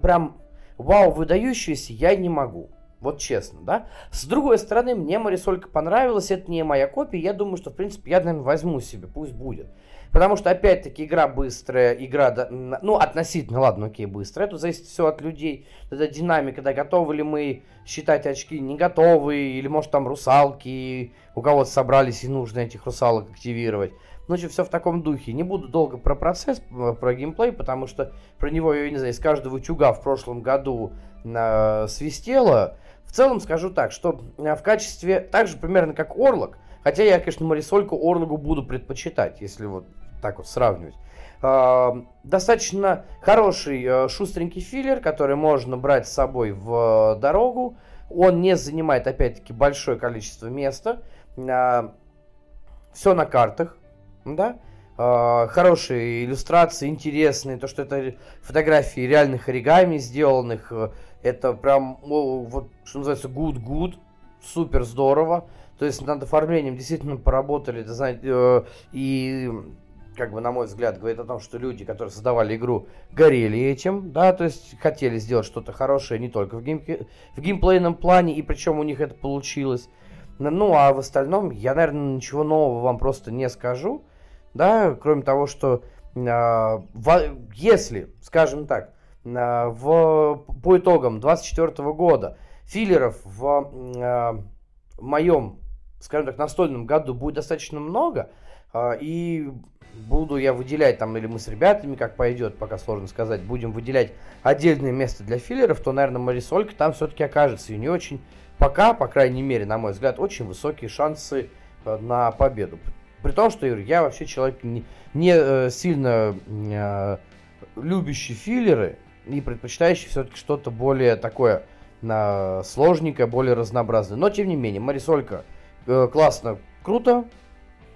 прям вау, выдающееся я не могу. Вот честно, да? С другой стороны, мне Марисолька понравилась, это не моя копия, я думаю, что, в принципе, я, наверное, возьму себе, пусть будет. Потому что, опять-таки, игра быстрая, игра, ну, относительно, ладно, окей, быстрая. Тут зависит все от людей. Это динамика, да, готовы ли мы считать очки, не готовы, или, может, там русалки, у кого-то собрались и нужно этих русалок активировать. Ну, общем, все в таком духе. Не буду долго про процесс, про геймплей, потому что про него, я не знаю, из каждого утюга в прошлом году э, свистело. В целом скажу так, что э, в качестве, так же примерно как Орлок, хотя я, конечно, Марисольку Орлогу буду предпочитать, если вот так вот сравнивать. Э, достаточно хороший э, шустренький филлер, который можно брать с собой в э, дорогу. Он не занимает, опять-таки, большое количество места. Все на картах да, э, хорошие иллюстрации, интересные, то, что это фотографии реальных оригами сделанных, э, это прям, вот, что называется, good-good, супер здорово, то есть над оформлением действительно поработали, это, знаете, э, и как бы, на мой взгляд, говорит о том, что люди, которые создавали игру, горели этим, да, то есть хотели сделать что-то хорошее не только в, гейм... в геймплейном плане, и причем у них это получилось. Ну, а в остальном я, наверное, ничего нового вам просто не скажу да, кроме того, что э, в, если, скажем так, э, в, по итогам 2024 года филлеров в э, моем, скажем так, настольном году будет достаточно много, э, и буду я выделять там, или мы с ребятами, как пойдет, пока сложно сказать, будем выделять отдельное место для филлеров, то, наверное, Марисолька там все-таки окажется. И не очень, пока, по крайней мере, на мой взгляд, очень высокие шансы на победу. При том, что я вообще человек не, не э, сильно э, любящий филлеры и предпочитающий все-таки что-то более такое э, сложненькое, более разнообразное. Но, тем не менее, Марисолька э, классно, круто,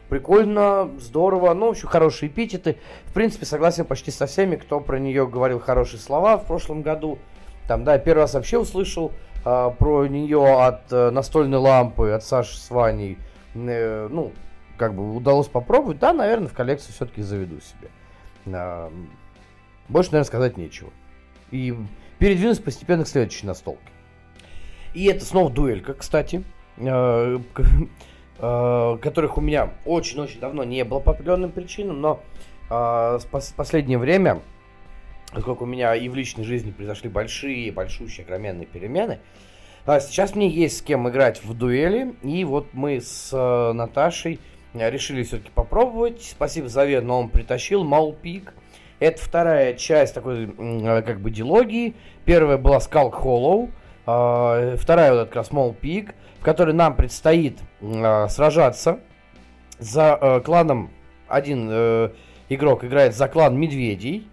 прикольно, здорово, ну, в общем, хорошие эпитеты. В принципе, согласен почти со всеми, кто про нее говорил хорошие слова в прошлом году. Там, да, первый раз вообще услышал э, про нее от э, настольной лампы, от Саши с Ваней. Э, ну, как бы удалось попробовать, да, наверное, в коллекцию все-таки заведу себе. А, больше, наверное, сказать нечего. И передвинусь постепенно к следующей настолке. И это снова дуэлька, кстати, а, а, которых у меня очень-очень давно не было по определенным причинам, но в последнее время, поскольку у меня и в личной жизни произошли большие, большущие, огроменные перемены, сейчас мне есть с кем играть в дуэли, и вот мы с Наташей решили все-таки попробовать. Спасибо за Заве, но он притащил Малпик. Это вторая часть такой, э, как бы, дилогии. Первая была Skull Hollow. А, вторая вот как раз Peak, в которой нам предстоит а, сражаться за э, кланом. Один э, игрок играет за клан медведей.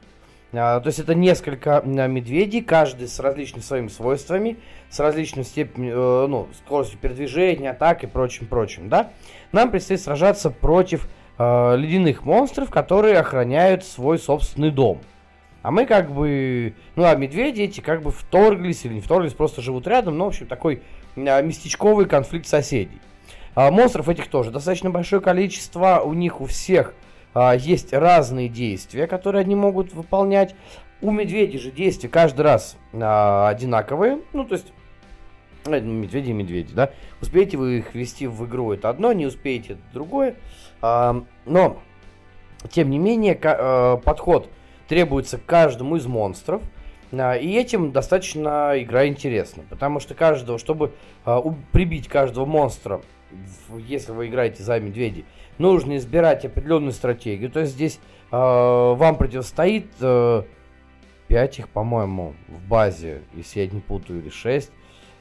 А, то есть это несколько медведей, каждый с различными своими свойствами, с различной степенью, ну, скоростью передвижения, атак и прочим-прочим, да нам предстоит сражаться против э, ледяных монстров, которые охраняют свой собственный дом. А мы как бы, ну а медведи эти как бы вторглись или не вторглись, просто живут рядом, ну в общем такой э, местечковый конфликт соседей. А монстров этих тоже достаточно большое количество, у них у всех есть разные действия, которые они могут выполнять. У медведей же действия каждый раз а, одинаковые. Ну, то есть э, медведи и медведи, да. Успеете вы их ввести в игру, это одно, не успеете, это другое. А, но, тем не менее, а, подход требуется к каждому из монстров. А, и этим достаточно игра интересна, потому что каждого, чтобы а, прибить каждого монстра, если вы играете за медведей, нужно избирать определенную стратегию. То есть здесь э, вам противостоит э, 5 их, по-моему, в базе, если я не путаю, или 6.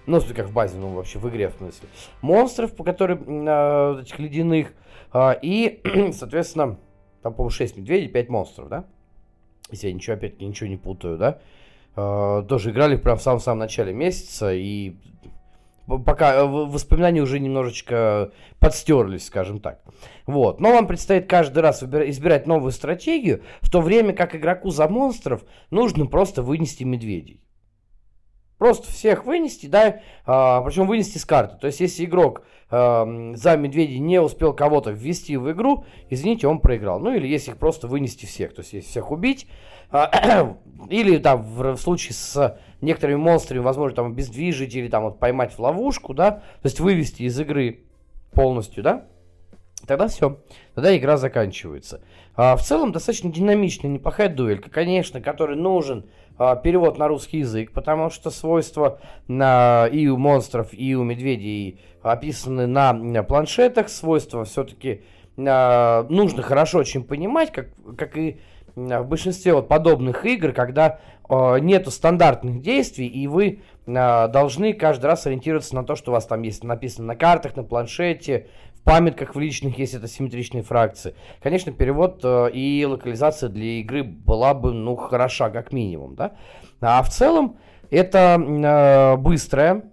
Ну, как в базе, ну, вообще в игре, в смысле. Монстров, по которым, э, этих ледяных. Э, и, соответственно, там, по-моему, 6 медведей, 5 монстров, да? Если я ничего, опять-таки, ничего не путаю, да? Э, тоже играли прям в самом-самом начале месяца, и пока э, воспоминания уже немножечко подстерлись, скажем так. Вот. Но вам предстоит каждый раз избирать новую стратегию, в то время как игроку за монстров нужно просто вынести медведей. Просто всех вынести, да, а, причем вынести с карты. То есть, если игрок а, за медведей не успел кого-то ввести в игру, извините, он проиграл. Ну, или если их просто вынести всех. То есть, если всех убить, а, или там в, в случае с некоторыми монстрами, возможно, там обездвижить или там вот поймать в ловушку, да, то есть вывести из игры полностью, да, тогда все, тогда игра заканчивается. В целом достаточно динамичная, неплохая дуэлька, конечно, который нужен перевод на русский язык, потому что свойства на, и у монстров, и у медведей описаны на, планшетах, свойства все-таки а, нужно хорошо очень понимать, как, как и в большинстве вот подобных игр, когда э, нету стандартных действий, и вы э, должны каждый раз ориентироваться на то, что у вас там есть написано на картах, на планшете, памятках в личных, если это симметричные фракции. Конечно, перевод э, и локализация для игры была бы, ну, хороша, как минимум, да. А в целом, это э, быстрая,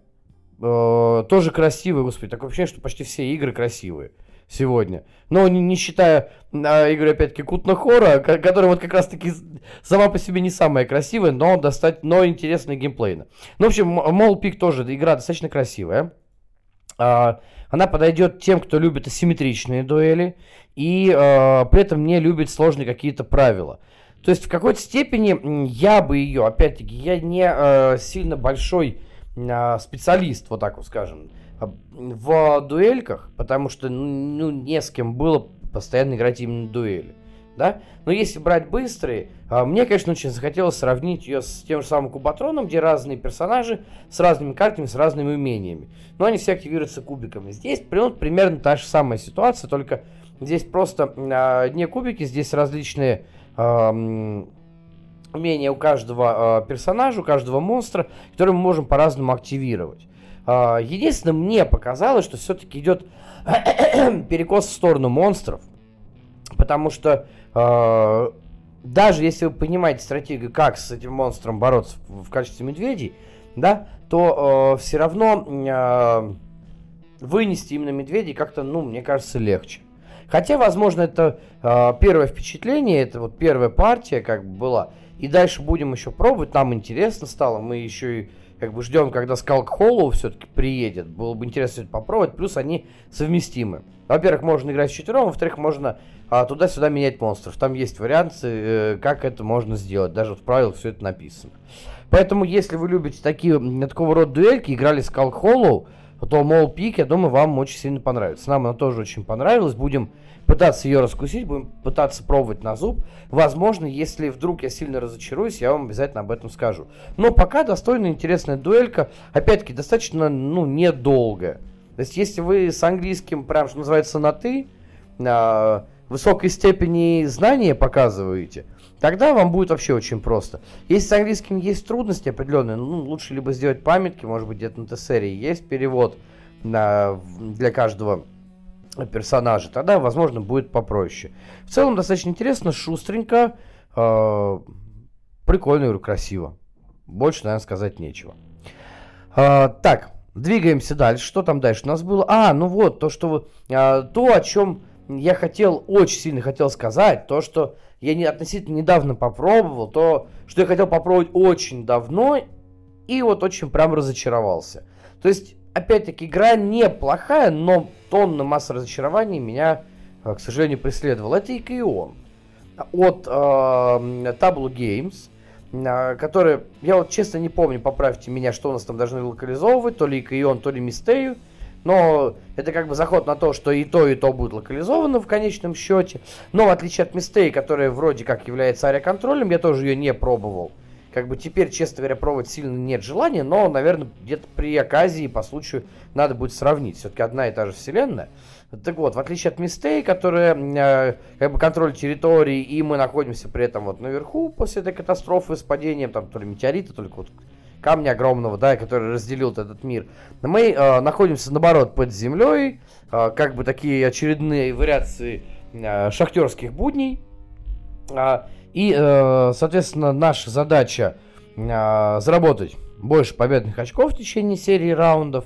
э, тоже красивая, господи, такое ощущение, что почти все игры красивые сегодня. Но не, не считая, я говорю, опять-таки, Кутна Хора, который вот как раз-таки сама по себе не самая красивая, но достать, но интересная геймплейно. Ну, в общем, Мол Пик тоже игра достаточно красивая. А, она подойдет тем, кто любит асимметричные дуэли и а, при этом не любит сложные какие-то правила. То есть в какой-то степени я бы ее, опять-таки, я не а, сильно большой а, специалист, вот так вот скажем, в дуэльках, потому что ну, не с кем было постоянно играть именно дуэли. Да? Но если брать быстрые, мне, конечно, очень захотелось сравнить ее с тем же самым Кубатроном, где разные персонажи с разными картами, с разными умениями. Но они все активируются кубиками. Здесь ну, примерно та же самая ситуация, только здесь просто а, не кубики, здесь различные а, умения у каждого а, персонажа, у каждого монстра, которые мы можем по-разному активировать. А, единственное, мне показалось, что все-таки идет перекос в сторону монстров. Потому что э, даже если вы понимаете стратегию, как с этим монстром бороться в, качестве медведей, да, то э, все равно э, вынести именно медведей как-то, ну, мне кажется, легче. Хотя, возможно, это э, первое впечатление, это вот первая партия как бы была. И дальше будем еще пробовать, нам интересно стало, мы еще и как бы ждем, когда Скалк Холлоу все-таки приедет. Было бы интересно это попробовать. Плюс они совместимы. Во-первых, можно играть с четвером, во-вторых, можно а, туда-сюда менять монстров. Там есть варианты, э, как это можно сделать. Даже в правилах все это написано. Поэтому, если вы любите такие, такого рода дуэльки, играли с Скалк Холлоу, то Мол Пик, я думаю, вам очень сильно понравится. Нам она тоже очень понравилась. Будем пытаться ее раскусить, будем пытаться пробовать на зуб. Возможно, если вдруг я сильно разочаруюсь, я вам обязательно об этом скажу. Но пока достойная, интересная дуэлька. Опять-таки, достаточно, ну, недолгая. То есть, если вы с английским, прям, что называется, на «ты», э, высокой степени знания показываете, тогда вам будет вообще очень просто. Если с английским есть трудности определенные, ну, лучше либо сделать памятки, может быть, где-то на Тессере есть перевод на, для каждого персонажа, тогда, возможно, будет попроще. В целом, достаточно интересно, шустренько, э, прикольно и красиво. Больше, наверное, сказать нечего. Э, так, двигаемся дальше. Что там дальше у нас было? А, ну вот, то, что э, то, о чем я хотел, очень сильно хотел сказать, то, что я не, относительно недавно попробовал, то, что я хотел попробовать очень давно, и вот очень прям разочаровался. То есть опять-таки, игра неплохая, но тонна масса разочарований меня к сожалению, преследовал, это Икеон. От э, Tableau Games, э, который, я вот честно не помню, поправьте меня, что у нас там должны локализовывать, то ли Икеон, то ли Мистею, но это как бы заход на то, что и то, и то будет локализовано в конечном счете. Но в отличие от Мистей, которая вроде как является ариоконтролем, я тоже ее не пробовал. Как бы теперь, честно говоря, пробовать сильно нет желания, но, наверное, где-то при оказии, по случаю, надо будет сравнить. Все-таки одна и та же вселенная. Так вот, в отличие от Мистей, которая э, как бы контроль территории, и мы находимся при этом вот наверху после этой катастрофы с падением, там, то ли метеорита, только вот камня огромного, да, который разделил этот мир. Мы э, находимся, наоборот, под землей, э, как бы такие очередные вариации э, шахтерских будней. Э, и, э, соответственно, наша задача э, заработать больше победных очков в течение серии раундов,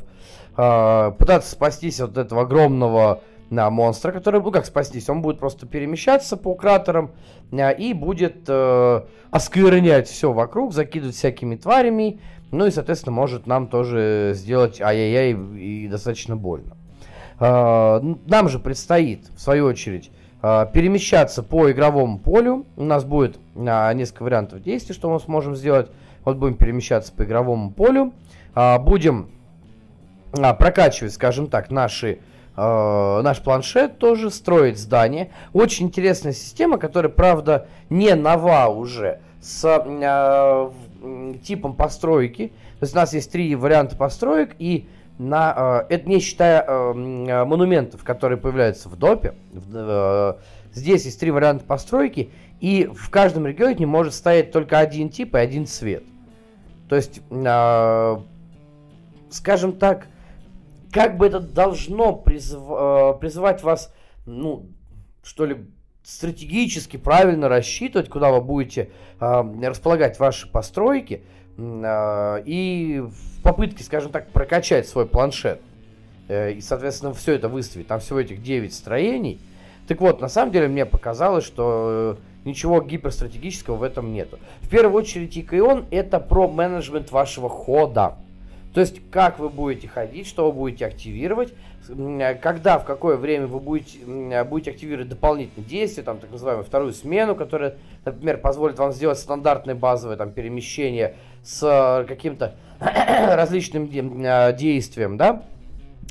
э, пытаться спастись от этого огромного на монстра, который, ну как спастись, он будет просто перемещаться по кратерам э, и будет э, осквернять все вокруг, закидывать всякими тварями, ну и, соответственно, может нам тоже сделать ай-яй-яй и достаточно больно. Э, нам же предстоит, в свою очередь, э, перемещаться по игровому полю. У нас будет э, несколько вариантов действий, что мы сможем сделать. Вот будем перемещаться по игровому полю, э, будем э, прокачивать, скажем так, наши э, наш планшет тоже, строить здание. Очень интересная система, которая, правда, не нова уже, с э, типом постройки. То есть у нас есть три варианта построек, и на, э, это не считая э, монументов, которые появляются в допе. Э, здесь есть три варианта постройки, и в каждом регионе может стоять только один тип и один цвет. То есть, э, скажем так, как бы это должно призв, э, призывать вас, ну, что ли, стратегически правильно рассчитывать, куда вы будете э, располагать ваши постройки, э, и в попытке, скажем так, прокачать свой планшет, э, и, соответственно, все это выставить, там всего этих 9 строений. Так вот, на самом деле мне показалось, что э, ничего гиперстратегического в этом нету. В первую очередь, Икеон это про менеджмент вашего хода. То есть, как вы будете ходить, что вы будете активировать, когда, в какое время вы будете, будете активировать дополнительные действия, там, так называемую вторую смену, которая, например, позволит вам сделать стандартное базовое там, перемещение с э, каким-то различным э, действием, да,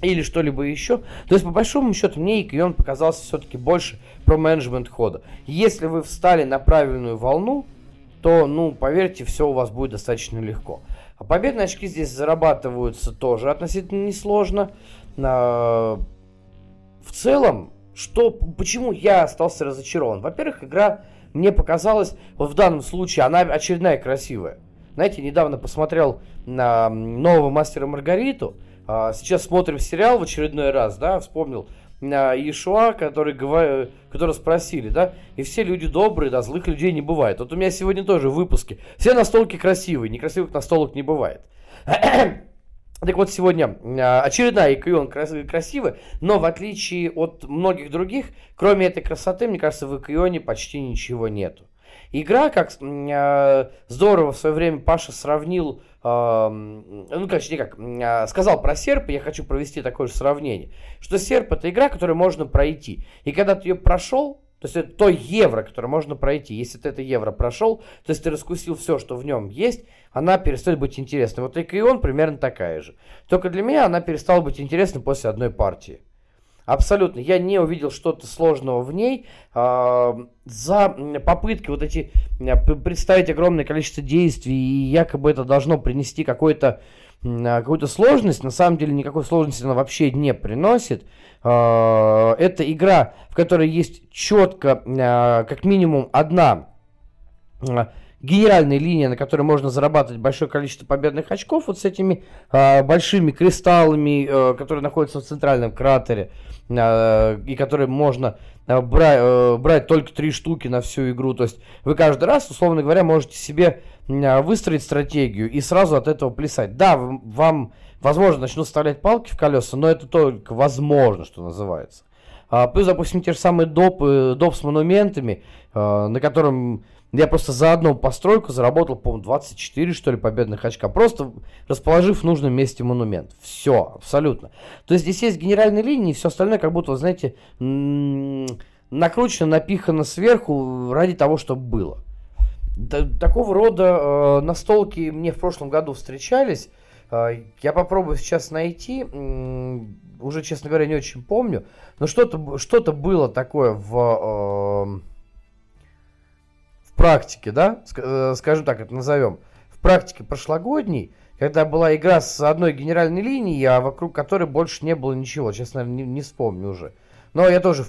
или что-либо еще. То есть, по большому счету, мне Икион показался все-таки больше про менеджмент хода. Если вы встали на правильную волну, то, ну, поверьте, все у вас будет достаточно легко. А победные очки здесь зарабатываются тоже относительно несложно. А, в целом, что, почему я остался разочарован? Во-первых, игра мне показалась, вот в данном случае, она очередная красивая. Знаете, недавно посмотрел на нового мастера Маргариту. А, сейчас смотрим сериал в очередной раз, да, вспомнил Иешуа, который, говор... который спросили, да, и все люди добрые, да, злых людей не бывает. Вот у меня сегодня тоже в выпуске. Все настолки красивые, некрасивых настолок не бывает. Так вот, сегодня а, очередная Икион красивая, но в отличие от многих других, кроме этой красоты, мне кажется, в Икионе почти ничего нету. Игра, как э, здорово в свое время Паша сравнил, ну, короче, не как, э, сказал про серп, я хочу провести такое же сравнение, что серп это игра, которую можно пройти. И когда ты ее прошел, то есть это то евро, которое можно пройти. Если ты это евро прошел, то есть ты раскусил все, что в нем есть, она перестает быть интересной. Вот и он примерно такая же. Только для меня она перестала быть интересной после одной партии. Абсолютно. Я не увидел что-то сложного в ней. А, за попытки вот эти представить огромное количество действий, и якобы это должно принести какой-то какую-то сложность, на самом деле никакой сложности она вообще не приносит. А, это игра, в которой есть четко, а, как минимум, одна генеральная линия, на которой можно зарабатывать большое количество победных очков, вот с этими э, большими кристаллами, э, которые находятся в центральном кратере, э, и которые можно э, брать, э, брать только три штуки на всю игру. То есть вы каждый раз, условно говоря, можете себе э, выстроить стратегию и сразу от этого плясать. Да, вам, возможно, начнут вставлять палки в колеса, но это только возможно, что называется. А, плюс, допустим, те же самые допы, доп с монументами, э, на котором Я просто за одну постройку заработал, по-моему, 24, что ли, победных очка. Просто расположив в нужном месте монумент. Все, абсолютно. То есть здесь есть генеральные линии, и все остальное как будто, знаете, накручено, напихано сверху ради того, чтобы было. Такого рода э, настолки мне в прошлом году встречались. Э, я попробую сейчас найти. Уже, честно говоря, не очень помню. Но что-то что было такое в, э, практике, да? Скажем так, это назовем. В практике прошлогодней, когда была игра с одной генеральной линией, а вокруг которой больше не было ничего. Честно, не, не вспомню уже. Но я тоже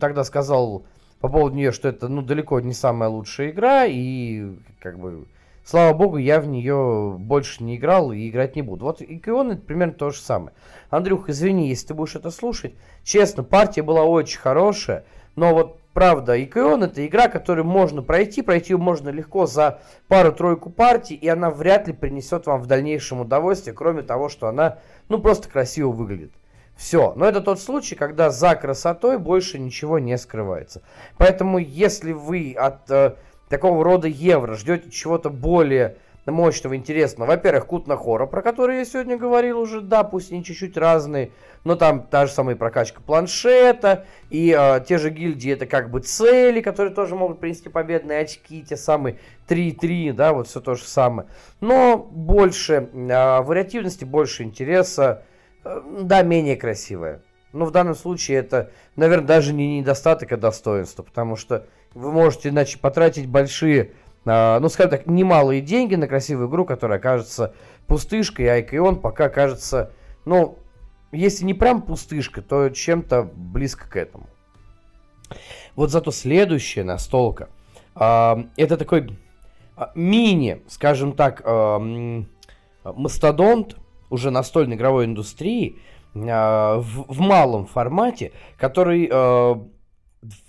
тогда сказал по поводу нее, что это, ну, далеко не самая лучшая игра, и, как бы, слава богу, я в нее больше не играл и играть не буду. Вот Икион это примерно то же самое. Андрюх, извини, если ты будешь это слушать. Честно, партия была очень хорошая, но вот правда, Икион это игра, которую можно пройти, пройти ее можно легко за пару-тройку партий, и она вряд ли принесет вам в дальнейшем удовольствие, кроме того, что она, ну, просто красиво выглядит. Все. Но это тот случай, когда за красотой больше ничего не скрывается. Поэтому, если вы от э, такого рода евро ждете чего-то более мощного, интересного, во-первых, Кутна Хора, про который я сегодня говорил уже, да, пусть они чуть-чуть разные, но там та же самая прокачка планшета, и э, те же гильдии, это как бы цели, которые тоже могут принести победные очки, те самые 3-3, да, вот все то же самое. Но больше э, вариативности, больше интереса, Э, да, менее красивая. Но в данном случае это, наверное, даже не недостаток, а достоинство, потому что вы можете иначе потратить большие, ну, скажем так, немалые деньги на красивую игру, которая окажется пустышкой, а Икион пока кажется, ну, если не прям пустышка, то чем-то близко к этому. Вот зато следующая настолка, э, это такой э, мини, скажем так, мастодонт, уже настольной игровой индустрии в, в малом формате, который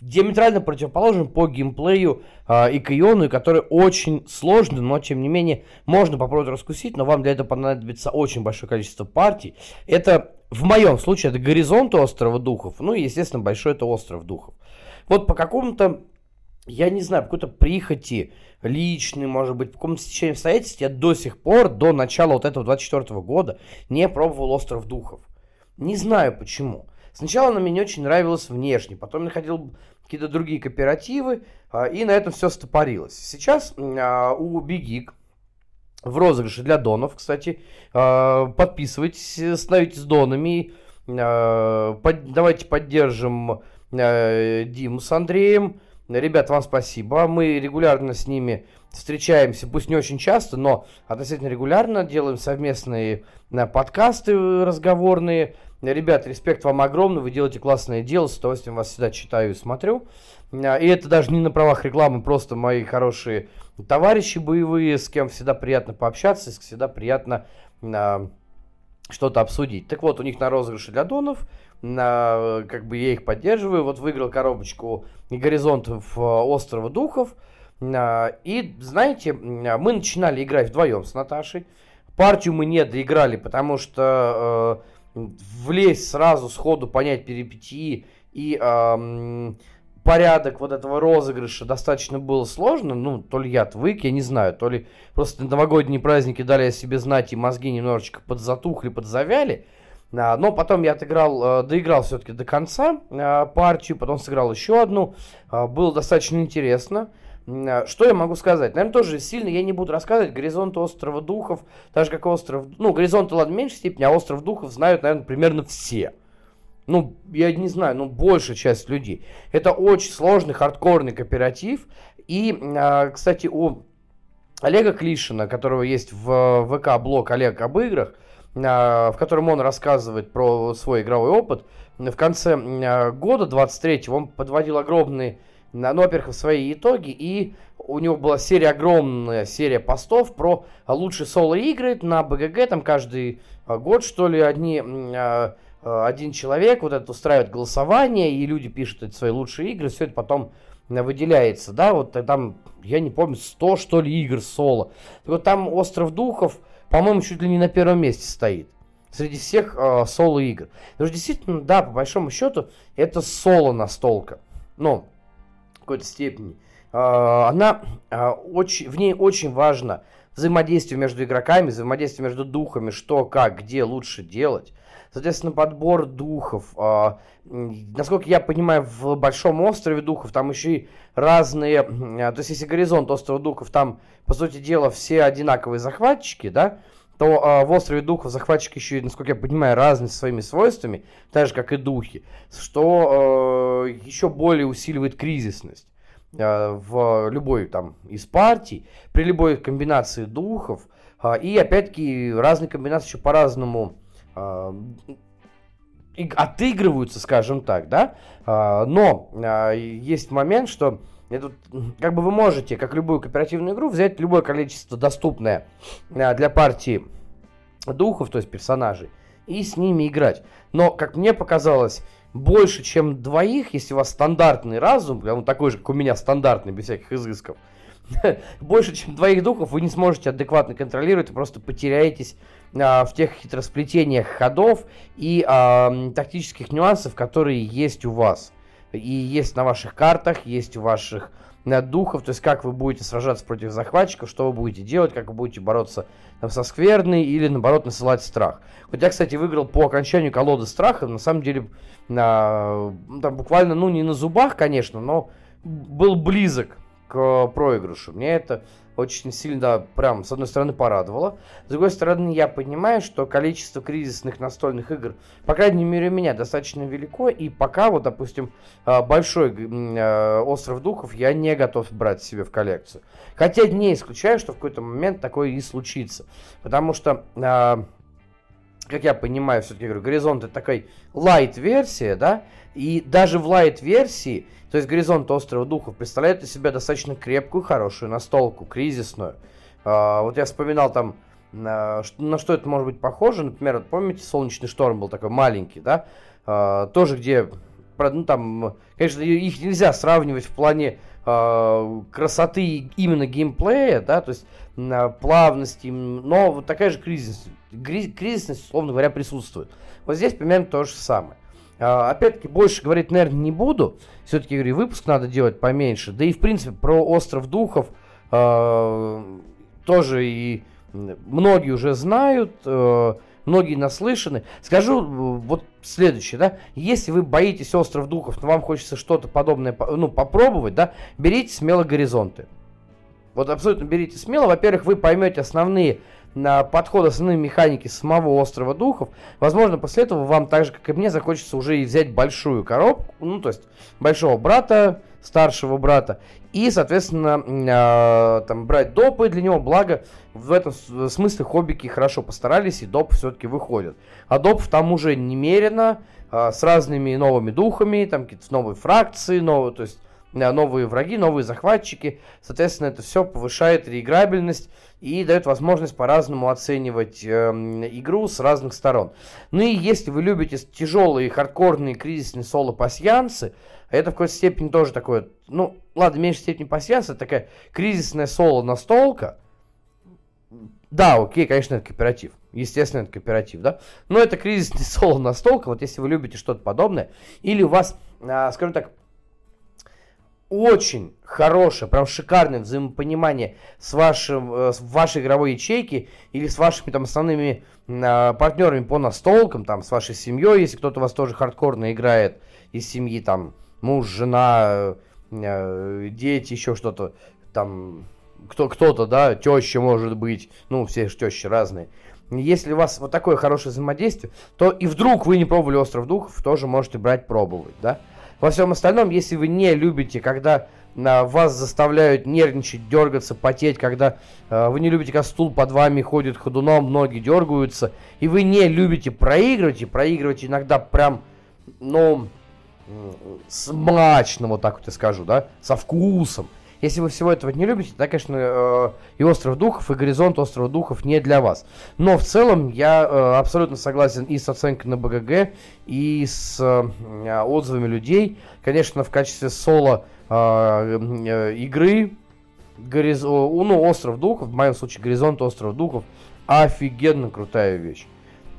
диаметрально противоположен по геймплею э, и Кайону, который очень сложный, но тем не менее можно попробовать раскусить, но вам для этого понадобится очень большое количество партий. Это в моем случае это горизонт острова духов, ну и естественно большой это остров духов. Вот по какому-то я не знаю, какой-то прихоти личный, может быть, по какому-то стечению обстоятельств, я до сих пор, до начала вот этого 24 года, не пробовал «Остров Духов». Не знаю почему. Сначала она мне не очень нравилась внешне, потом находил какие-то другие кооперативы, а, и на этом все стопорилось. Сейчас а, у Бигик в розыгрыше для донов, кстати, а, подписывайтесь, становитесь донами, давайте поддержим Диму с Андреем, Ребят, вам спасибо. Мы регулярно с ними встречаемся, пусть не очень часто, но относительно регулярно делаем совместные э, подкасты разговорные. Ребят, респект вам огромный, вы делаете классное дело, с удовольствием вас всегда читаю и смотрю. Э, и это даже не на правах рекламы, просто мои хорошие товарищи боевые, с кем всегда приятно пообщаться, всегда приятно э, что-то обсудить. Так вот, у них на розыгрыше для донов на, как бы я их поддерживаю. Вот выиграл коробочку Горизонтов э, Острова Духов. А, и, знаете, мы начинали играть вдвоем с Наташей. Партию мы не доиграли, потому что э, влезть сразу, сходу понять перипетии и э, порядок вот этого розыгрыша достаточно было сложно. Ну, то ли я отвык, я не знаю, то ли просто новогодние праздники дали о себе знать, и мозги немножечко подзатухли, подзавяли. А, но потом я отыграл, э, доиграл все-таки до конца э, партию, потом сыграл еще одну. А, было достаточно интересно. А, что я могу сказать? Наверное, тоже сильно я не буду рассказывать. Горизонт острова духов, так же как остров... Ну, горизонт, ладно, в меньшей степени, а остров духов знают, наверное, примерно все. Ну, я не знаю, ну, большая часть людей. Это очень сложный, хардкорный кооператив. И, кстати, у Олега Клишина, которого есть в ВК-блог Олег об играх, а, в котором он рассказывает про свой игровой опыт. В конце а, года 23-го он подводил огромные, ну, во-первых, свои итоги, и у него была серия, огромная серия постов про лучшие соло-игры на БГГ, там каждый а, год, что ли, одни, один человек вот это устраивает голосование, и люди пишут эти свои лучшие игры, все это потом выделяется, да, вот там, я не помню, 100, что ли, игр соло. Так вот там «Остров Духов», по-моему, чуть ли не на первом месте стоит. Среди всех э, соло-игр. Потому что действительно, да, по большому счету, это соло настолка. Ну, какой-то степени. она очень, в ней очень важно взаимодействие между игроками, взаимодействие между духами, что, как, где лучше делать. Соответственно, подбор духов. Э, насколько я понимаю, в Большом острове духов там еще и разные... То есть, если горизонт острова духов, там, по сути дела, все одинаковые захватчики, да, то э, в острове духов захватчики еще, насколько я понимаю, разные своими свойствами, так же, как и духи, что э, еще более усиливает кризисность в любой там из партий, при любой комбинации духов, и опять-таки разные комбинации еще по-разному а, отыгрываются, скажем так, да, а, но а, есть момент, что это, как бы вы можете, как любую кооперативную игру, взять любое количество доступное для партии духов, то есть персонажей, и с ними играть. Но, как мне показалось, больше, чем двоих, если у вас стандартный разум, он такой же, как у меня, стандартный, без всяких изысков, больше, чем двоих духов вы не сможете адекватно контролировать, просто потеряетесь а, в тех хитросплетениях ходов и а, тактических нюансов, которые есть у вас. И есть на ваших картах, есть у ваших а, духов, то есть как вы будете сражаться против захватчиков, что вы будете делать, как вы будете бороться там, со скверной или наоборот насылать страх. Вот я, кстати, выиграл по окончанию колоды страха, на самом деле, а, там буквально, ну не на зубах, конечно, но был близок к проигрышу. Мне это очень сильно, прям, с одной стороны, порадовало. С другой стороны, я понимаю, что количество кризисных настольных игр, по крайней мере, у меня достаточно велико, и пока, вот, допустим, а, большой а, Остров Духов я не готов брать себе в коллекцию. Хотя не исключаю, что в какой-то момент такое и случится. Потому что как я понимаю, все-таки говорю, Горизонт это такая лайт-версия, да, и даже в лайт-версии то есть горизонт острова духов представляет из себя достаточно крепкую, хорошую настолку, кризисную. А, вот я вспоминал там, на, на что это может быть похоже. Например, вот помните, солнечный шторм был такой маленький, да? А, тоже где, ну там, конечно, их нельзя сравнивать в плане красоты именно геймплея, да, то есть плавности, но вот такая же кризисность, кризисность, условно говоря, присутствует. Вот здесь примерно то же самое. А, опять-таки, больше говорить, наверное, не буду. Все-таки, говорю, выпуск надо делать поменьше. Да и, в принципе, про Остров Духов э, тоже и многие уже знают, э, многие наслышаны. Скажу вот следующее, да. Если вы боитесь Остров Духов, но вам хочется что-то подобное ну, попробовать, да, берите смело горизонты. Вот абсолютно берите смело. Во-первых, вы поймете основные на подход основной механики самого острова духов, возможно, после этого вам так же, как и мне, захочется уже и взять большую коробку, ну, то есть большого брата, старшего брата, и, соответственно, э, там брать допы для него, благо в этом смысле хоббики хорошо постарались, и доп все-таки выходят. А допов там уже немерено, э, с разными новыми духами, там какие-то новые фракции, новые, то есть новые враги, новые захватчики. Соответственно, это все повышает реиграбельность и дает возможность по-разному оценивать э, игру с разных сторон. Ну и если вы любите тяжелые, хардкорные, кризисные соло-пассиансы, это в какой-то степени тоже такое, ну, ладно, в меньшей степени пассианс, это такая кризисная соло-настолка. Да, окей, конечно, это кооператив. Естественно, это кооператив, да? Но это кризисный соло-настолка, вот если вы любите что-то подобное, или у вас, а, скажем так, очень хорошее, прям шикарное взаимопонимание с, вашим, э, с вашей игровой ячейки или с вашими там основными э, партнерами по настолкам, там, с вашей семьей, если кто-то у вас тоже хардкорно играет из семьи, там, муж, жена, дети, еще что-то, там, кто, кто-то, да, теща может быть, ну, все же тещи разные. Если у вас вот такое хорошее взаимодействие, то и вдруг вы не пробовали Остров Духов, тоже можете брать пробовать, да. Во всем остальном, если вы не любите, когда а, вас заставляют нервничать, дергаться, потеть, когда а, вы не любите, когда стул под вами ходит ходуном, ноги дергаются, и вы не любите проигрывать, и проигрывать иногда прям, ну, смачно, вот так вот я скажу, да, со вкусом, если вы всего этого не любите, тогда, конечно, э, и Остров Духов, и Горизонт Острова Духов не для вас. Но в целом я э, абсолютно согласен и с оценкой на БГГ, и с э, отзывами людей. Конечно, в качестве соло игры Гориз... ну, Остров Духов, в моем случае Горизонт Остров Духов, офигенно крутая вещь.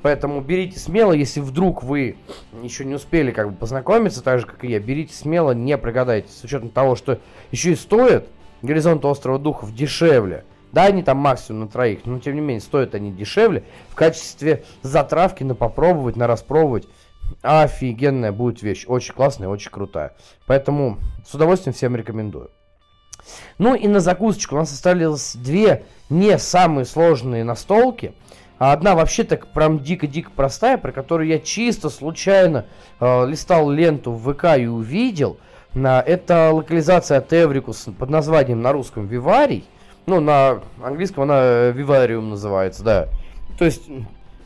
Поэтому берите смело, если вдруг вы еще не успели как бы познакомиться, так же как и я, берите смело, не прогадайте. С учетом того, что еще и стоит горизонт острова духов дешевле. Да, они там максимум на троих, но тем не менее стоят они дешевле. В качестве затравки на попробовать, на распробовать. Офигенная будет вещь. Очень классная, очень крутая. Поэтому с удовольствием всем рекомендую. Ну и на закусочку у нас остались две не самые сложные настолки. А одна вообще так прям дико-дико простая, про которую я чисто случайно э, листал ленту в ВК и увидел. На, это локализация от Эврикус под названием на русском Виварий. Ну, на английском она Вивариум называется, да. То есть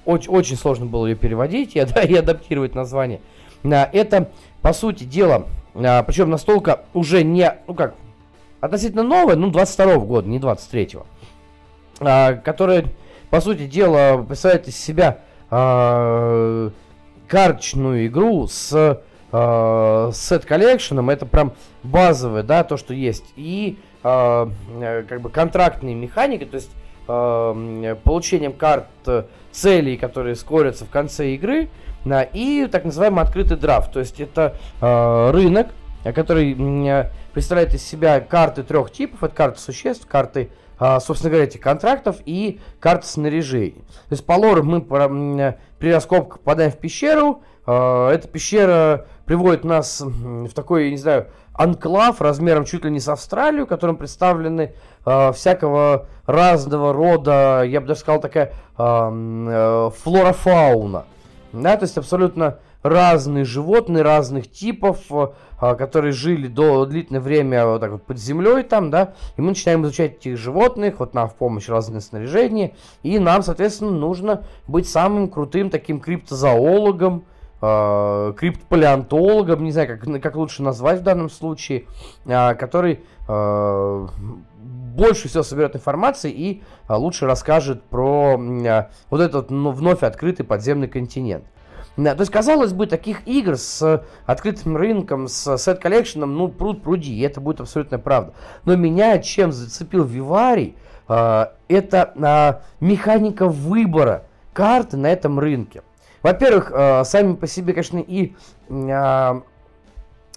очень, очень сложно было ее переводить и, и адаптировать название. На, это, по сути дела, а, причем настолько уже не, ну как, относительно новая, ну, 22 -го года, не 23-го, а, которая по сути дела, представляет из себя э, карточную игру с э, сет коллекшеном. Это прям базовое, да, то, что есть. И э, как бы контрактные механики, то есть э, получением карт целей, которые скорятся в конце игры, да, и так называемый открытый драфт. То есть это э, рынок, который э, представляет из себя карты трех типов. Это карты существ, карты а, собственно говоря, этих контрактов и карты снаряжения. То есть по лору мы при раскопках попадаем в пещеру. А, эта пещера приводит нас в такой, не знаю, анклав размером чуть ли не с Австралию, в котором представлены э, всякого разного рода, я бы даже сказал, такая э, флора-фауна. Да, то есть абсолютно разные животные разных типов, а, которые жили до длительное время вот так вот под землей там, да, и мы начинаем изучать этих животных, вот нам в помощь разные снаряжения, и нам, соответственно, нужно быть самым крутым таким криптозоологом, э, криптопалеонтологом, не знаю, как, как лучше назвать в данном случае, э, который э, больше всего соберет информации и э, лучше расскажет про э, вот этот ну, вновь открытый подземный континент. То есть, казалось бы, таких игр с открытым рынком, с сет-коллекшеном, ну, пруд пруди, и это будет абсолютно правда. Но меня чем зацепил Виварий, э, это э, механика выбора карты на этом рынке. Во-первых, э, сами по себе, конечно, и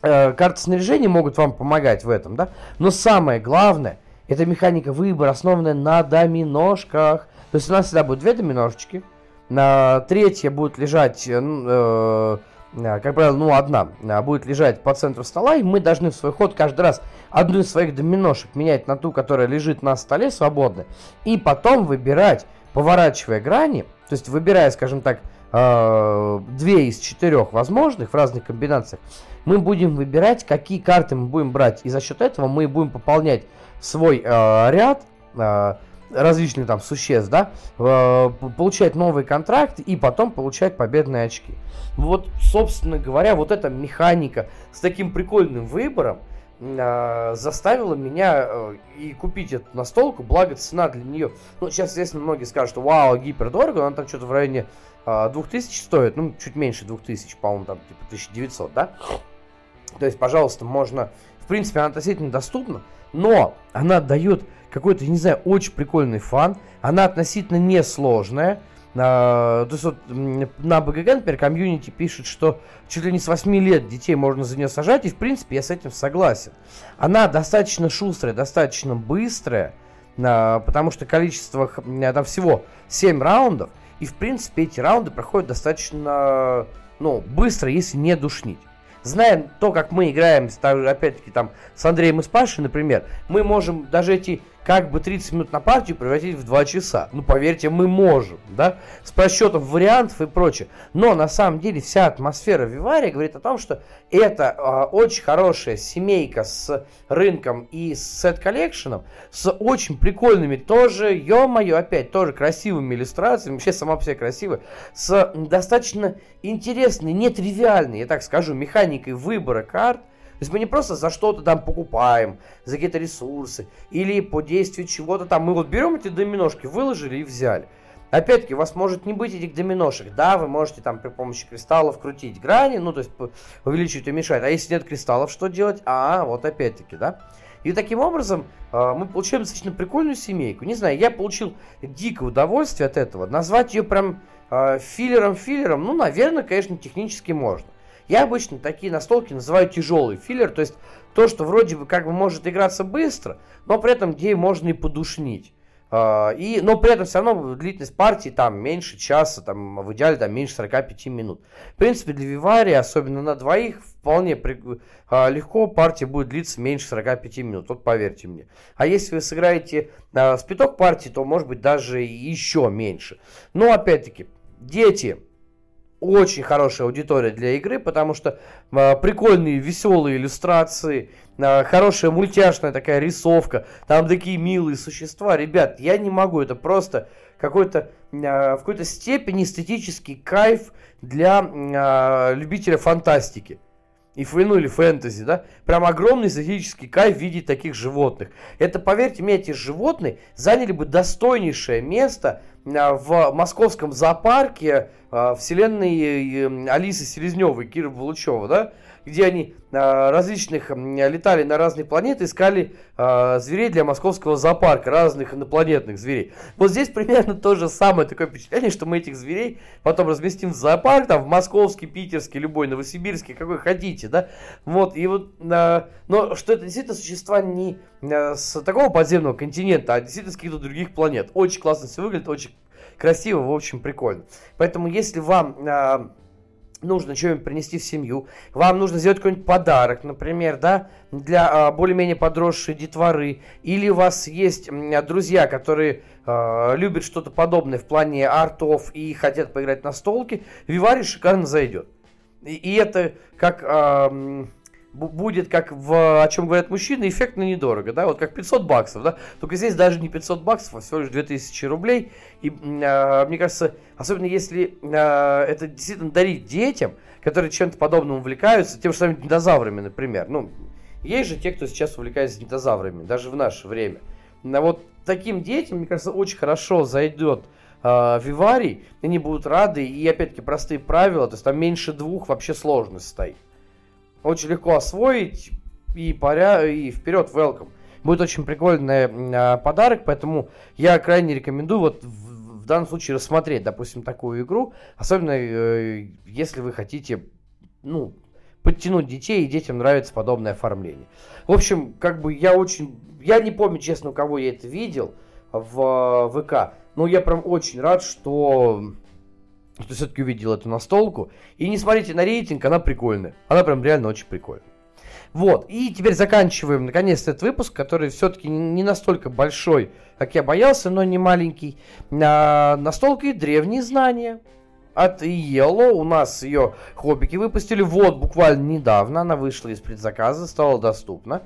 карты снаряжения могут вам помогать в этом, да, но самое главное, это механика выбора, основанная на доминошках. То есть у нас всегда будет две доминошечки, на третья будет лежать, э, э, э, как правило, ну одна, э, будет лежать по центру стола, и мы должны в свой ход каждый раз одну из своих доминошек менять на ту, которая лежит на столе свободно, и потом выбирать, поворачивая грани, то есть выбирая, скажем так, э, две из четырех возможных в разных комбинациях, мы будем выбирать, какие карты мы будем брать, и за счет этого мы будем пополнять свой э, ряд э, различных там существ, да, э, получать новые контракты и потом получать победные очки. Вот, собственно говоря, вот эта механика с таким прикольным выбором э, заставила меня э, и купить эту настолку, благо цена для нее, ну, сейчас, естественно, многие скажут, что вау, гипердорого, она там что-то в районе э, 2000 стоит, ну, чуть меньше 2000, по-моему, там, типа 1900, да? То есть, пожалуйста, можно, в принципе, она относительно доступна, но она дает какой-то, не знаю, очень прикольный фан. Она относительно несложная. А, то есть вот на БГГ, например, комьюнити пишет, что чуть ли не с 8 лет детей можно за нее сажать, и в принципе я с этим согласен. Она достаточно шустрая, достаточно быстрая, а, потому что количество там всего 7 раундов, и в принципе эти раунды проходят достаточно ну, быстро, если не душнить. Зная то, как мы играем, опять-таки, там, с Андреем и с Пашей, например, мы можем даже эти как бы 30 минут на партию превратить в 2 часа. Ну, поверьте, мы можем, да, с просчетом вариантов и прочее. Но на самом деле вся атмосфера Вивария говорит о том, что это э, очень хорошая семейка с рынком и с сет-коллекшеном, с очень прикольными тоже, ё-моё, опять тоже красивыми иллюстрациями, вообще сама по себе красивая, с достаточно интересной, нетривиальной, я так скажу, механикой выбора карт, то есть мы не просто за что-то там покупаем, за какие-то ресурсы, или по действию чего-то там. Мы вот берем эти доминошки, выложили и взяли. Опять-таки, у вас может не быть этих доминошек. Да, вы можете там при помощи кристаллов крутить грани, ну, то есть увеличивать и уменьшать. А если нет кристаллов, что делать? А, вот опять-таки, да. И таким образом э, мы получаем достаточно прикольную семейку. Не знаю, я получил дикое удовольствие от этого. Назвать ее прям э, филлером-филлером, ну, наверное, конечно, технически можно. Я обычно такие настолки называю тяжелый филлер, то есть то, что вроде бы как бы может играться быстро, но при этом где можно и подушнить. А, и, но при этом все равно длительность партии там меньше часа, там, в идеале там, меньше 45 минут. В принципе, для Вивари, особенно на двоих, вполне при, а, легко партия будет длиться меньше 45 минут, вот поверьте мне. А если вы сыграете а, спиток партии, то может быть даже еще меньше. Но опять-таки, дети, очень хорошая аудитория для игры, потому что э, прикольные, веселые иллюстрации, э, хорошая мультяшная такая рисовка, там такие милые существа. Ребят, я не могу, это просто какой-то э, в какой-то степени эстетический кайф для э, любителя фантастики и ну, или фэнтези, да, прям огромный эстетический кайф видеть таких животных. Это, поверьте мне, эти животные заняли бы достойнейшее место в московском зоопарке а, вселенной Алисы Селезневой, Кира Булычева, да, где они а, различных летали на разные планеты, искали а, зверей для московского зоопарка, разных инопланетных зверей. Вот здесь примерно то же самое такое впечатление, что мы этих зверей потом разместим в зоопарк, там в московский, питерский, любой, новосибирский, какой хотите, да. Вот, и вот, но что это действительно существа не с такого подземного континента, а действительно с каких-то других планет. Очень классно все выглядит, очень красиво, в общем, прикольно. Поэтому, если вам нужно что-нибудь принести в семью, вам нужно сделать какой-нибудь подарок, например, да, для а, более-менее подросшей детворы, или у вас есть друзья, которые а, любят что-то подобное в плане артов и хотят поиграть на столке, Вивари шикарно зайдет. И, и это как... А, будет, как в о чем говорят мужчины, эффектно недорого, да, вот как 500 баксов, да, только здесь даже не 500 баксов, а всего лишь 2000 рублей, и э, мне кажется, особенно если э, это действительно дарить детям, которые чем-то подобным увлекаются, тем же самым динозаврами, например, ну, есть же те, кто сейчас увлекается динозаврами, даже в наше время, но вот таким детям, мне кажется, очень хорошо зайдет э, Виварий, они будут рады, и опять-таки простые правила, то есть там меньше двух вообще сложность стоит. Очень легко освоить и, паря... и вперед, welcome. Будет очень прикольный э, подарок, поэтому я крайне рекомендую вот в, в данном случае рассмотреть, допустим, такую игру, особенно э, если вы хотите, ну, подтянуть детей, и детям нравится подобное оформление. В общем, как бы я очень, я не помню, честно, у кого я это видел в э, ВК, но я прям очень рад, что что все-таки увидел эту настолку. И не смотрите на рейтинг, она прикольная. Она прям реально очень прикольная. Вот, и теперь заканчиваем наконец-то этот выпуск, который все-таки не настолько большой, как я боялся, но не маленький. А, настолка и древние знания. От Yellow у нас ее хоббики выпустили. Вот, буквально недавно она вышла из предзаказа, стала доступна.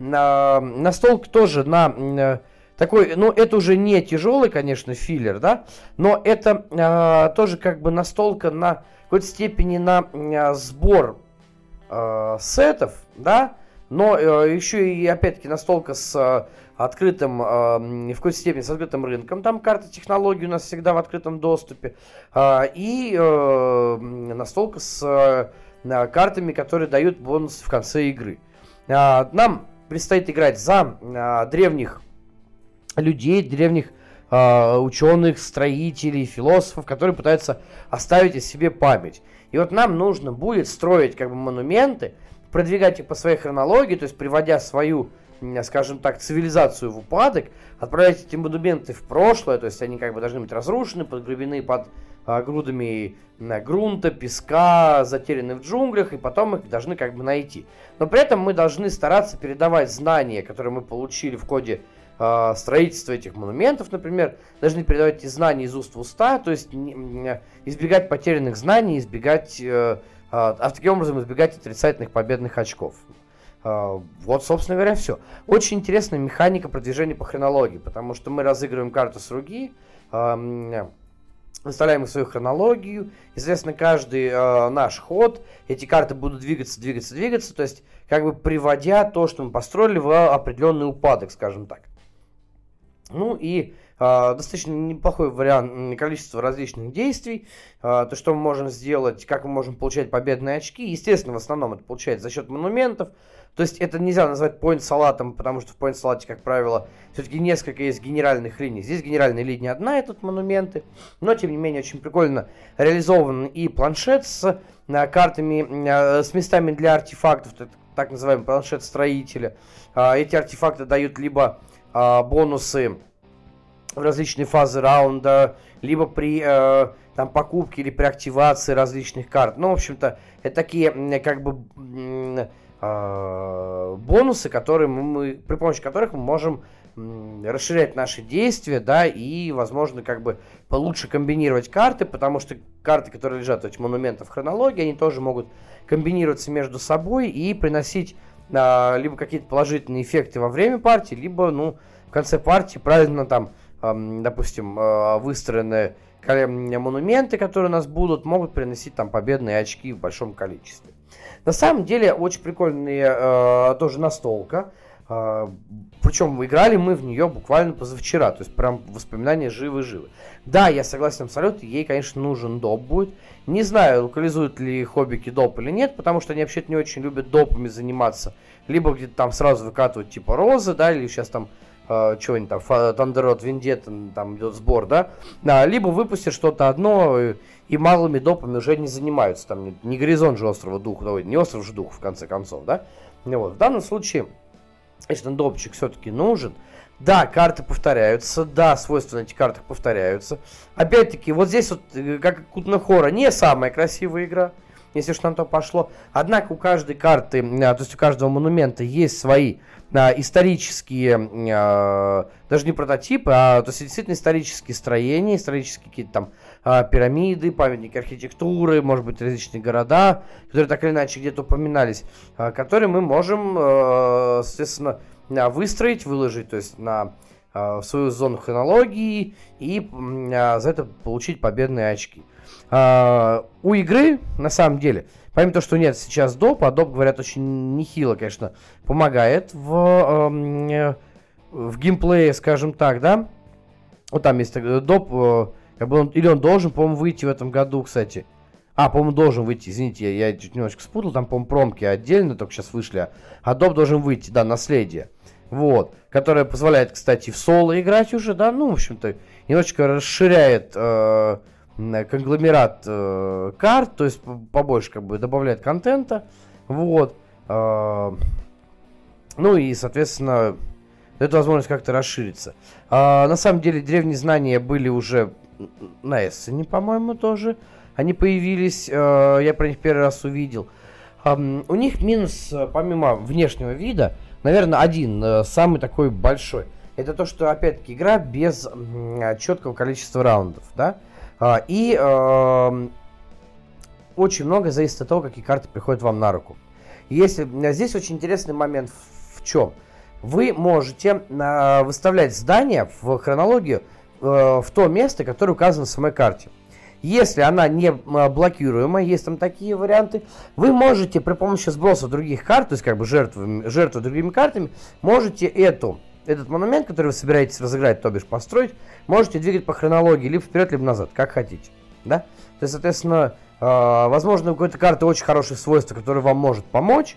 А, настолка тоже на такой, ну, это уже не тяжелый, конечно, филлер, да, но это э, тоже как бы настолка на какой-то степени на э, сбор э, сетов, да, но э, еще и, опять-таки, настолка с э, открытым, э, в какой-то степени с открытым рынком, там карта технологий у нас всегда в открытом доступе, э, и э, настолка с э, картами, которые дают бонус в конце игры. Э, нам предстоит играть за э, древних людей, древних э, ученых, строителей, философов, которые пытаются оставить о себе память. И вот нам нужно будет строить как бы монументы, продвигать их по своей хронологии, то есть приводя свою, скажем так, цивилизацию в упадок, отправлять эти монументы в прошлое, то есть они как бы должны быть разрушены, подгребены под а, грудами а, грунта, песка, затеряны в джунглях, и потом их должны как бы найти. Но при этом мы должны стараться передавать знания, которые мы получили в ходе э, строительства этих монументов, например, должны передавать эти знания из уст в уста, то есть избегать потерянных знаний, избегать, э, а таким образом избегать отрицательных победных очков. Э, вот, собственно говоря, все. Очень интересная механика продвижения по хронологии, потому что мы разыгрываем карту с руки, э, выставляем свою хронологию. Известно каждый э, наш ход. Эти карты будут двигаться, двигаться, двигаться. То есть, как бы приводя то, что мы построили, в определенный упадок, скажем так. Ну и э, достаточно неплохой вариант количества различных действий. Э, то, что мы можем сделать, как мы можем получать победные очки. Естественно, в основном это получается за счет монументов. То есть это нельзя назвать point салатом, потому что в point салате, как правило, все-таки несколько есть генеральных линий. Здесь генеральная линия одна, это монументы, но тем не менее очень прикольно реализован и планшет с а, картами, а, с местами для артефактов, так называемый планшет строителя. А, эти артефакты дают либо бонусы в различные фазы раунда, либо при э, там покупке или при активации различных карт. Ну, в общем-то, это такие как бы э, бонусы, которые мы, при помощи которых мы можем расширять наши действия, да, и, возможно, как бы получше комбинировать карты, потому что карты, которые лежат в этих монументах в хронологии, они тоже могут комбинироваться между собой и приносить а, либо какие-то положительные эффекты во время партии, либо, ну, в конце партии правильно там допустим, а, выстроенные монументы, которые у нас будут, могут приносить там победные очки в большом количестве. На самом деле, очень прикольная э, тоже настолка. Э, причем играли мы в нее буквально позавчера, то есть прям воспоминания живы-живы. Да, я согласен абсолютно, ей, конечно, нужен доп будет. Не знаю, локализуют ли хоббики доп или нет, потому что они вообще-то не очень любят допами заниматься. Либо где-то там сразу выкатывают типа розы, да, или сейчас там э, что-нибудь там, Thunderrod Vendetta, там идет сбор, да, а, либо выпустят что-то одно, и, и малыми допами уже не занимаются, там, не, не горизонт же острова духа, не остров же дух, в конце концов, да, ну, вот, в данном случае, если допчик все-таки нужен, да, карты повторяются, да, свойства на этих картах повторяются. Опять-таки, вот здесь вот, э, как Кутнахора, не самая красивая игра, если что на то пошло. Однако у каждой карты, а, то есть у каждого монумента есть свои а, исторические, а, даже не прототипы, а то есть действительно исторические строения, исторические какие-то там пирамиды, памятники архитектуры, может быть, различные города, которые так или иначе где-то упоминались, которые мы можем, соответственно, выстроить, выложить, то есть на в свою зону хронологии и за это получить победные очки. А, у игры, на самом деле, помимо того, что нет сейчас доп, а доп, говорят, очень нехило, конечно, помогает в, э, в геймплее, скажем так, да. Вот там есть доп, э, как бы он, или он должен, по-моему, выйти в этом году, кстати. А, по-моему, должен выйти, извините, я, я чуть немножко спутал, там, по-моему, промки отдельно только сейчас вышли, а доп должен выйти, да, наследие. Вот, которое позволяет, кстати, в соло играть уже, да, ну, в общем-то, немножечко расширяет э, конгломерат э, карт, то есть побольше как бы добавляет контента, вот. Э, ну и, соответственно, это возможность как-то расшириться. А, на самом деле, древние знания были уже на Эссене, по-моему, тоже. Они появились, э, я про них первый раз увидел. Э, у них минус, э, помимо внешнего вида, наверное, один, э, самый такой большой. Это то, что, опять-таки, игра без э, четкого количества раундов, да. А, и э, очень много зависит от того, какие карты приходят вам на руку. Если здесь очень интересный момент в, в чем? Вы можете э, выставлять здание в хронологию э, в то место, которое указано в самой карте. Если она не блокируема, есть там такие варианты, вы можете при помощи сброса других карт, то есть как бы жертвы, жертвы другими картами, можете эту этот монумент, который вы собираетесь разыграть, то бишь построить, можете двигать по хронологии либо вперед, либо назад, как хотите. Да? То есть, соответственно, э, возможно, у какой-то карты очень хорошие свойства, которые вам может помочь.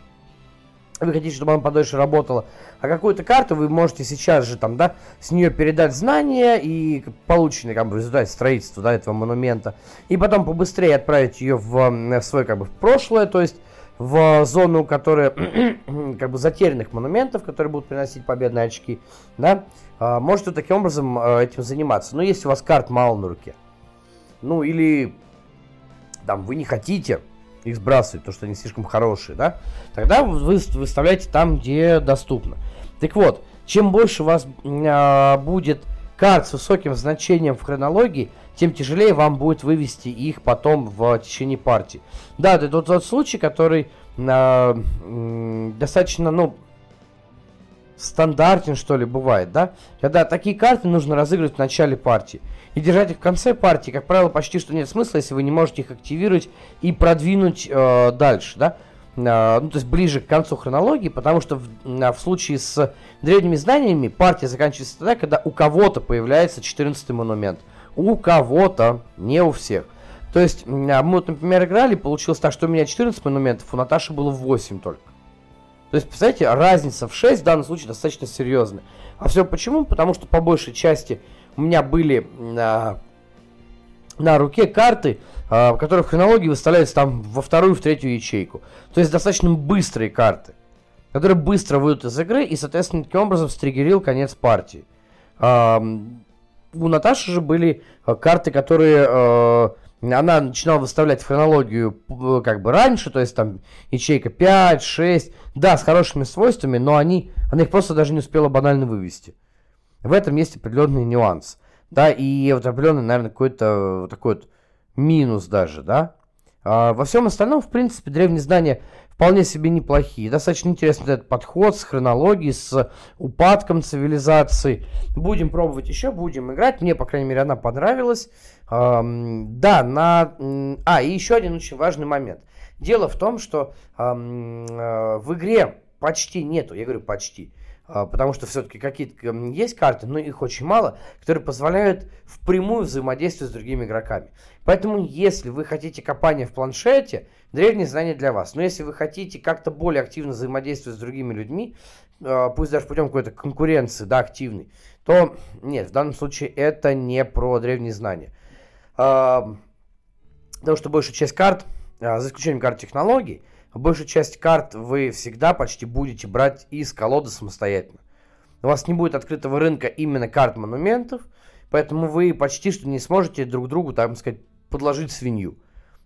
Вы хотите, чтобы она подольше работала. А какую-то карту вы можете сейчас же там, да, с нее передать знания и полученные как бы, в результате строительства да, этого монумента. И потом побыстрее отправить ее в, в свое как бы в прошлое. То есть в зону, которая как бы затерянных монументов, которые будут приносить победные очки, да, а, можете таким образом а, этим заниматься. Но если у вас карт мало на руке, ну или там вы не хотите их сбрасывать, потому что они слишком хорошие, да, тогда вы выставляете там, где доступно. Так вот, чем больше у вас а, будет карт с высоким значением в хронологии, тем тяжелее вам будет вывести их потом в течение партии. Да, это тот, тот случай, который э, достаточно, ну, стандартен, что ли, бывает, да? Когда такие карты нужно разыгрывать в начале партии. И держать их в конце партии, как правило, почти что нет смысла, если вы не можете их активировать и продвинуть э, дальше, да? Э, ну, то есть ближе к концу хронологии, потому что в, э, в случае с древними знаниями партия заканчивается тогда, когда у кого-то появляется 14 монумент. У кого-то, не у всех. То есть, мы вот, например, играли, получилось так, что у меня 14 монументов, у Наташи было 8 только. То есть, представляете, разница в 6 в данном случае достаточно серьезная. А все почему? Потому что по большей части у меня были на, на руке карты, а, которые в хронологии выставляются там во вторую, в третью ячейку. То есть достаточно быстрые карты, которые быстро выйдут из игры и, соответственно, таким образом стригерил конец партии. А, у Наташи же были а, карты, которые она начинала выставлять в хронологию как бы раньше, то есть там ячейка 5, 6, да, с хорошими свойствами, но они, она их просто даже не успела банально вывести. В этом есть определенный нюанс, да, и вот определенный, наверное, какой-то такой вот минус даже, да. А во всем остальном, в принципе, древние знания вполне себе неплохие. Достаточно интересный этот подход с хронологией, с упадком цивилизации. Будем пробовать еще, будем играть. Мне, по крайней мере, она понравилась. Эм, да, на... А, и еще один очень важный момент. Дело в том, что эм, э, в игре почти нету, я говорю почти, потому что все-таки какие-то есть карты, но их очень мало, которые позволяют впрямую взаимодействовать с другими игроками. Поэтому, если вы хотите копания в планшете, древние знания для вас. Но если вы хотите как-то более активно взаимодействовать с другими людьми, а, пусть даже путем какой-то конкуренции, да, активной, то нет, в данном случае это не про древние знания. А, потому что большая часть карт, за исключением карт технологий, большую часть карт вы всегда почти будете брать из колоды самостоятельно. У вас не будет открытого рынка именно карт монументов, поэтому вы почти что не сможете друг другу, так сказать, подложить свинью.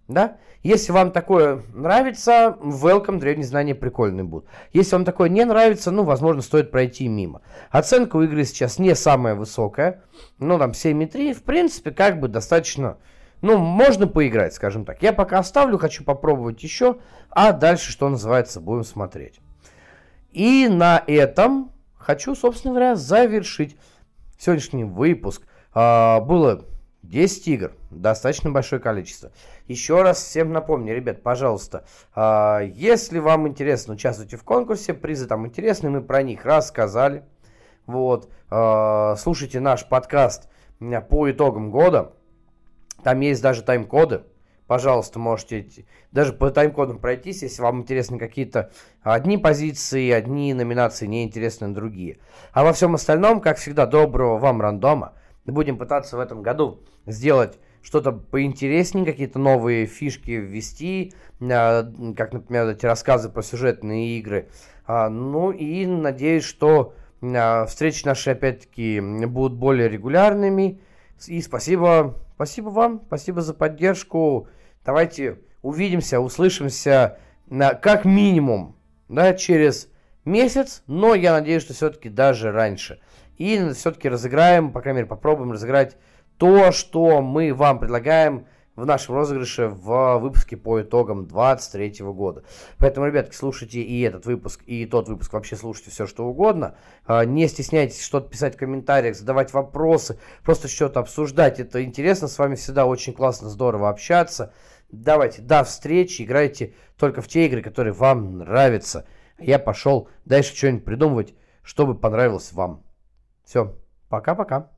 Да? Если вам такое нравится, welcome, древние знания прикольные будут. Если вам такое не нравится, ну, возможно, стоит пройти мимо. Оценка у игры сейчас не самая высокая, ну, там 7,3, в принципе, как бы достаточно ну, можно поиграть, скажем так. Я пока оставлю, хочу попробовать еще, а дальше, что называется, будем смотреть. И на этом хочу, собственно говоря, завершить сегодняшний выпуск. А, было 10 игр, достаточно большое количество. Еще раз всем напомню, ребят, пожалуйста, а, если вам интересно, участвуйте в конкурсе, призы там интересные, мы про них рассказали. Вот, а, слушайте наш подкаст по итогам года. Там есть даже тайм-коды. Пожалуйста, можете даже по тайм-кодам пройтись, если вам интересны какие-то одни позиции, одни номинации, не интересны другие. А во всем остальном, как всегда, доброго вам рандома. Будем пытаться в этом году сделать что-то поинтереснее, какие-то новые фишки ввести, а, как, например, эти рассказы про сюжетные игры. А, ну и надеюсь, что а, встречи наши, опять-таки, будут более регулярными. И спасибо Спасибо вам, спасибо за поддержку. Давайте увидимся, услышимся на, как минимум да, через месяц, но я надеюсь, что все-таки даже раньше. И все-таки разыграем, по крайней мере, попробуем разыграть то, что мы вам предлагаем в нашем розыгрыше в выпуске по итогам 2023 года. Поэтому, ребятки, слушайте и этот выпуск, и тот выпуск, вообще слушайте все, что угодно. А, не стесняйтесь что-то писать в комментариях, задавать вопросы, просто что-то обсуждать. Это интересно, с вами всегда очень классно, здорово общаться. Давайте, до встречи, играйте только в те игры, которые вам нравятся. Я пошел дальше что-нибудь придумывать, чтобы понравилось вам. Все, пока-пока.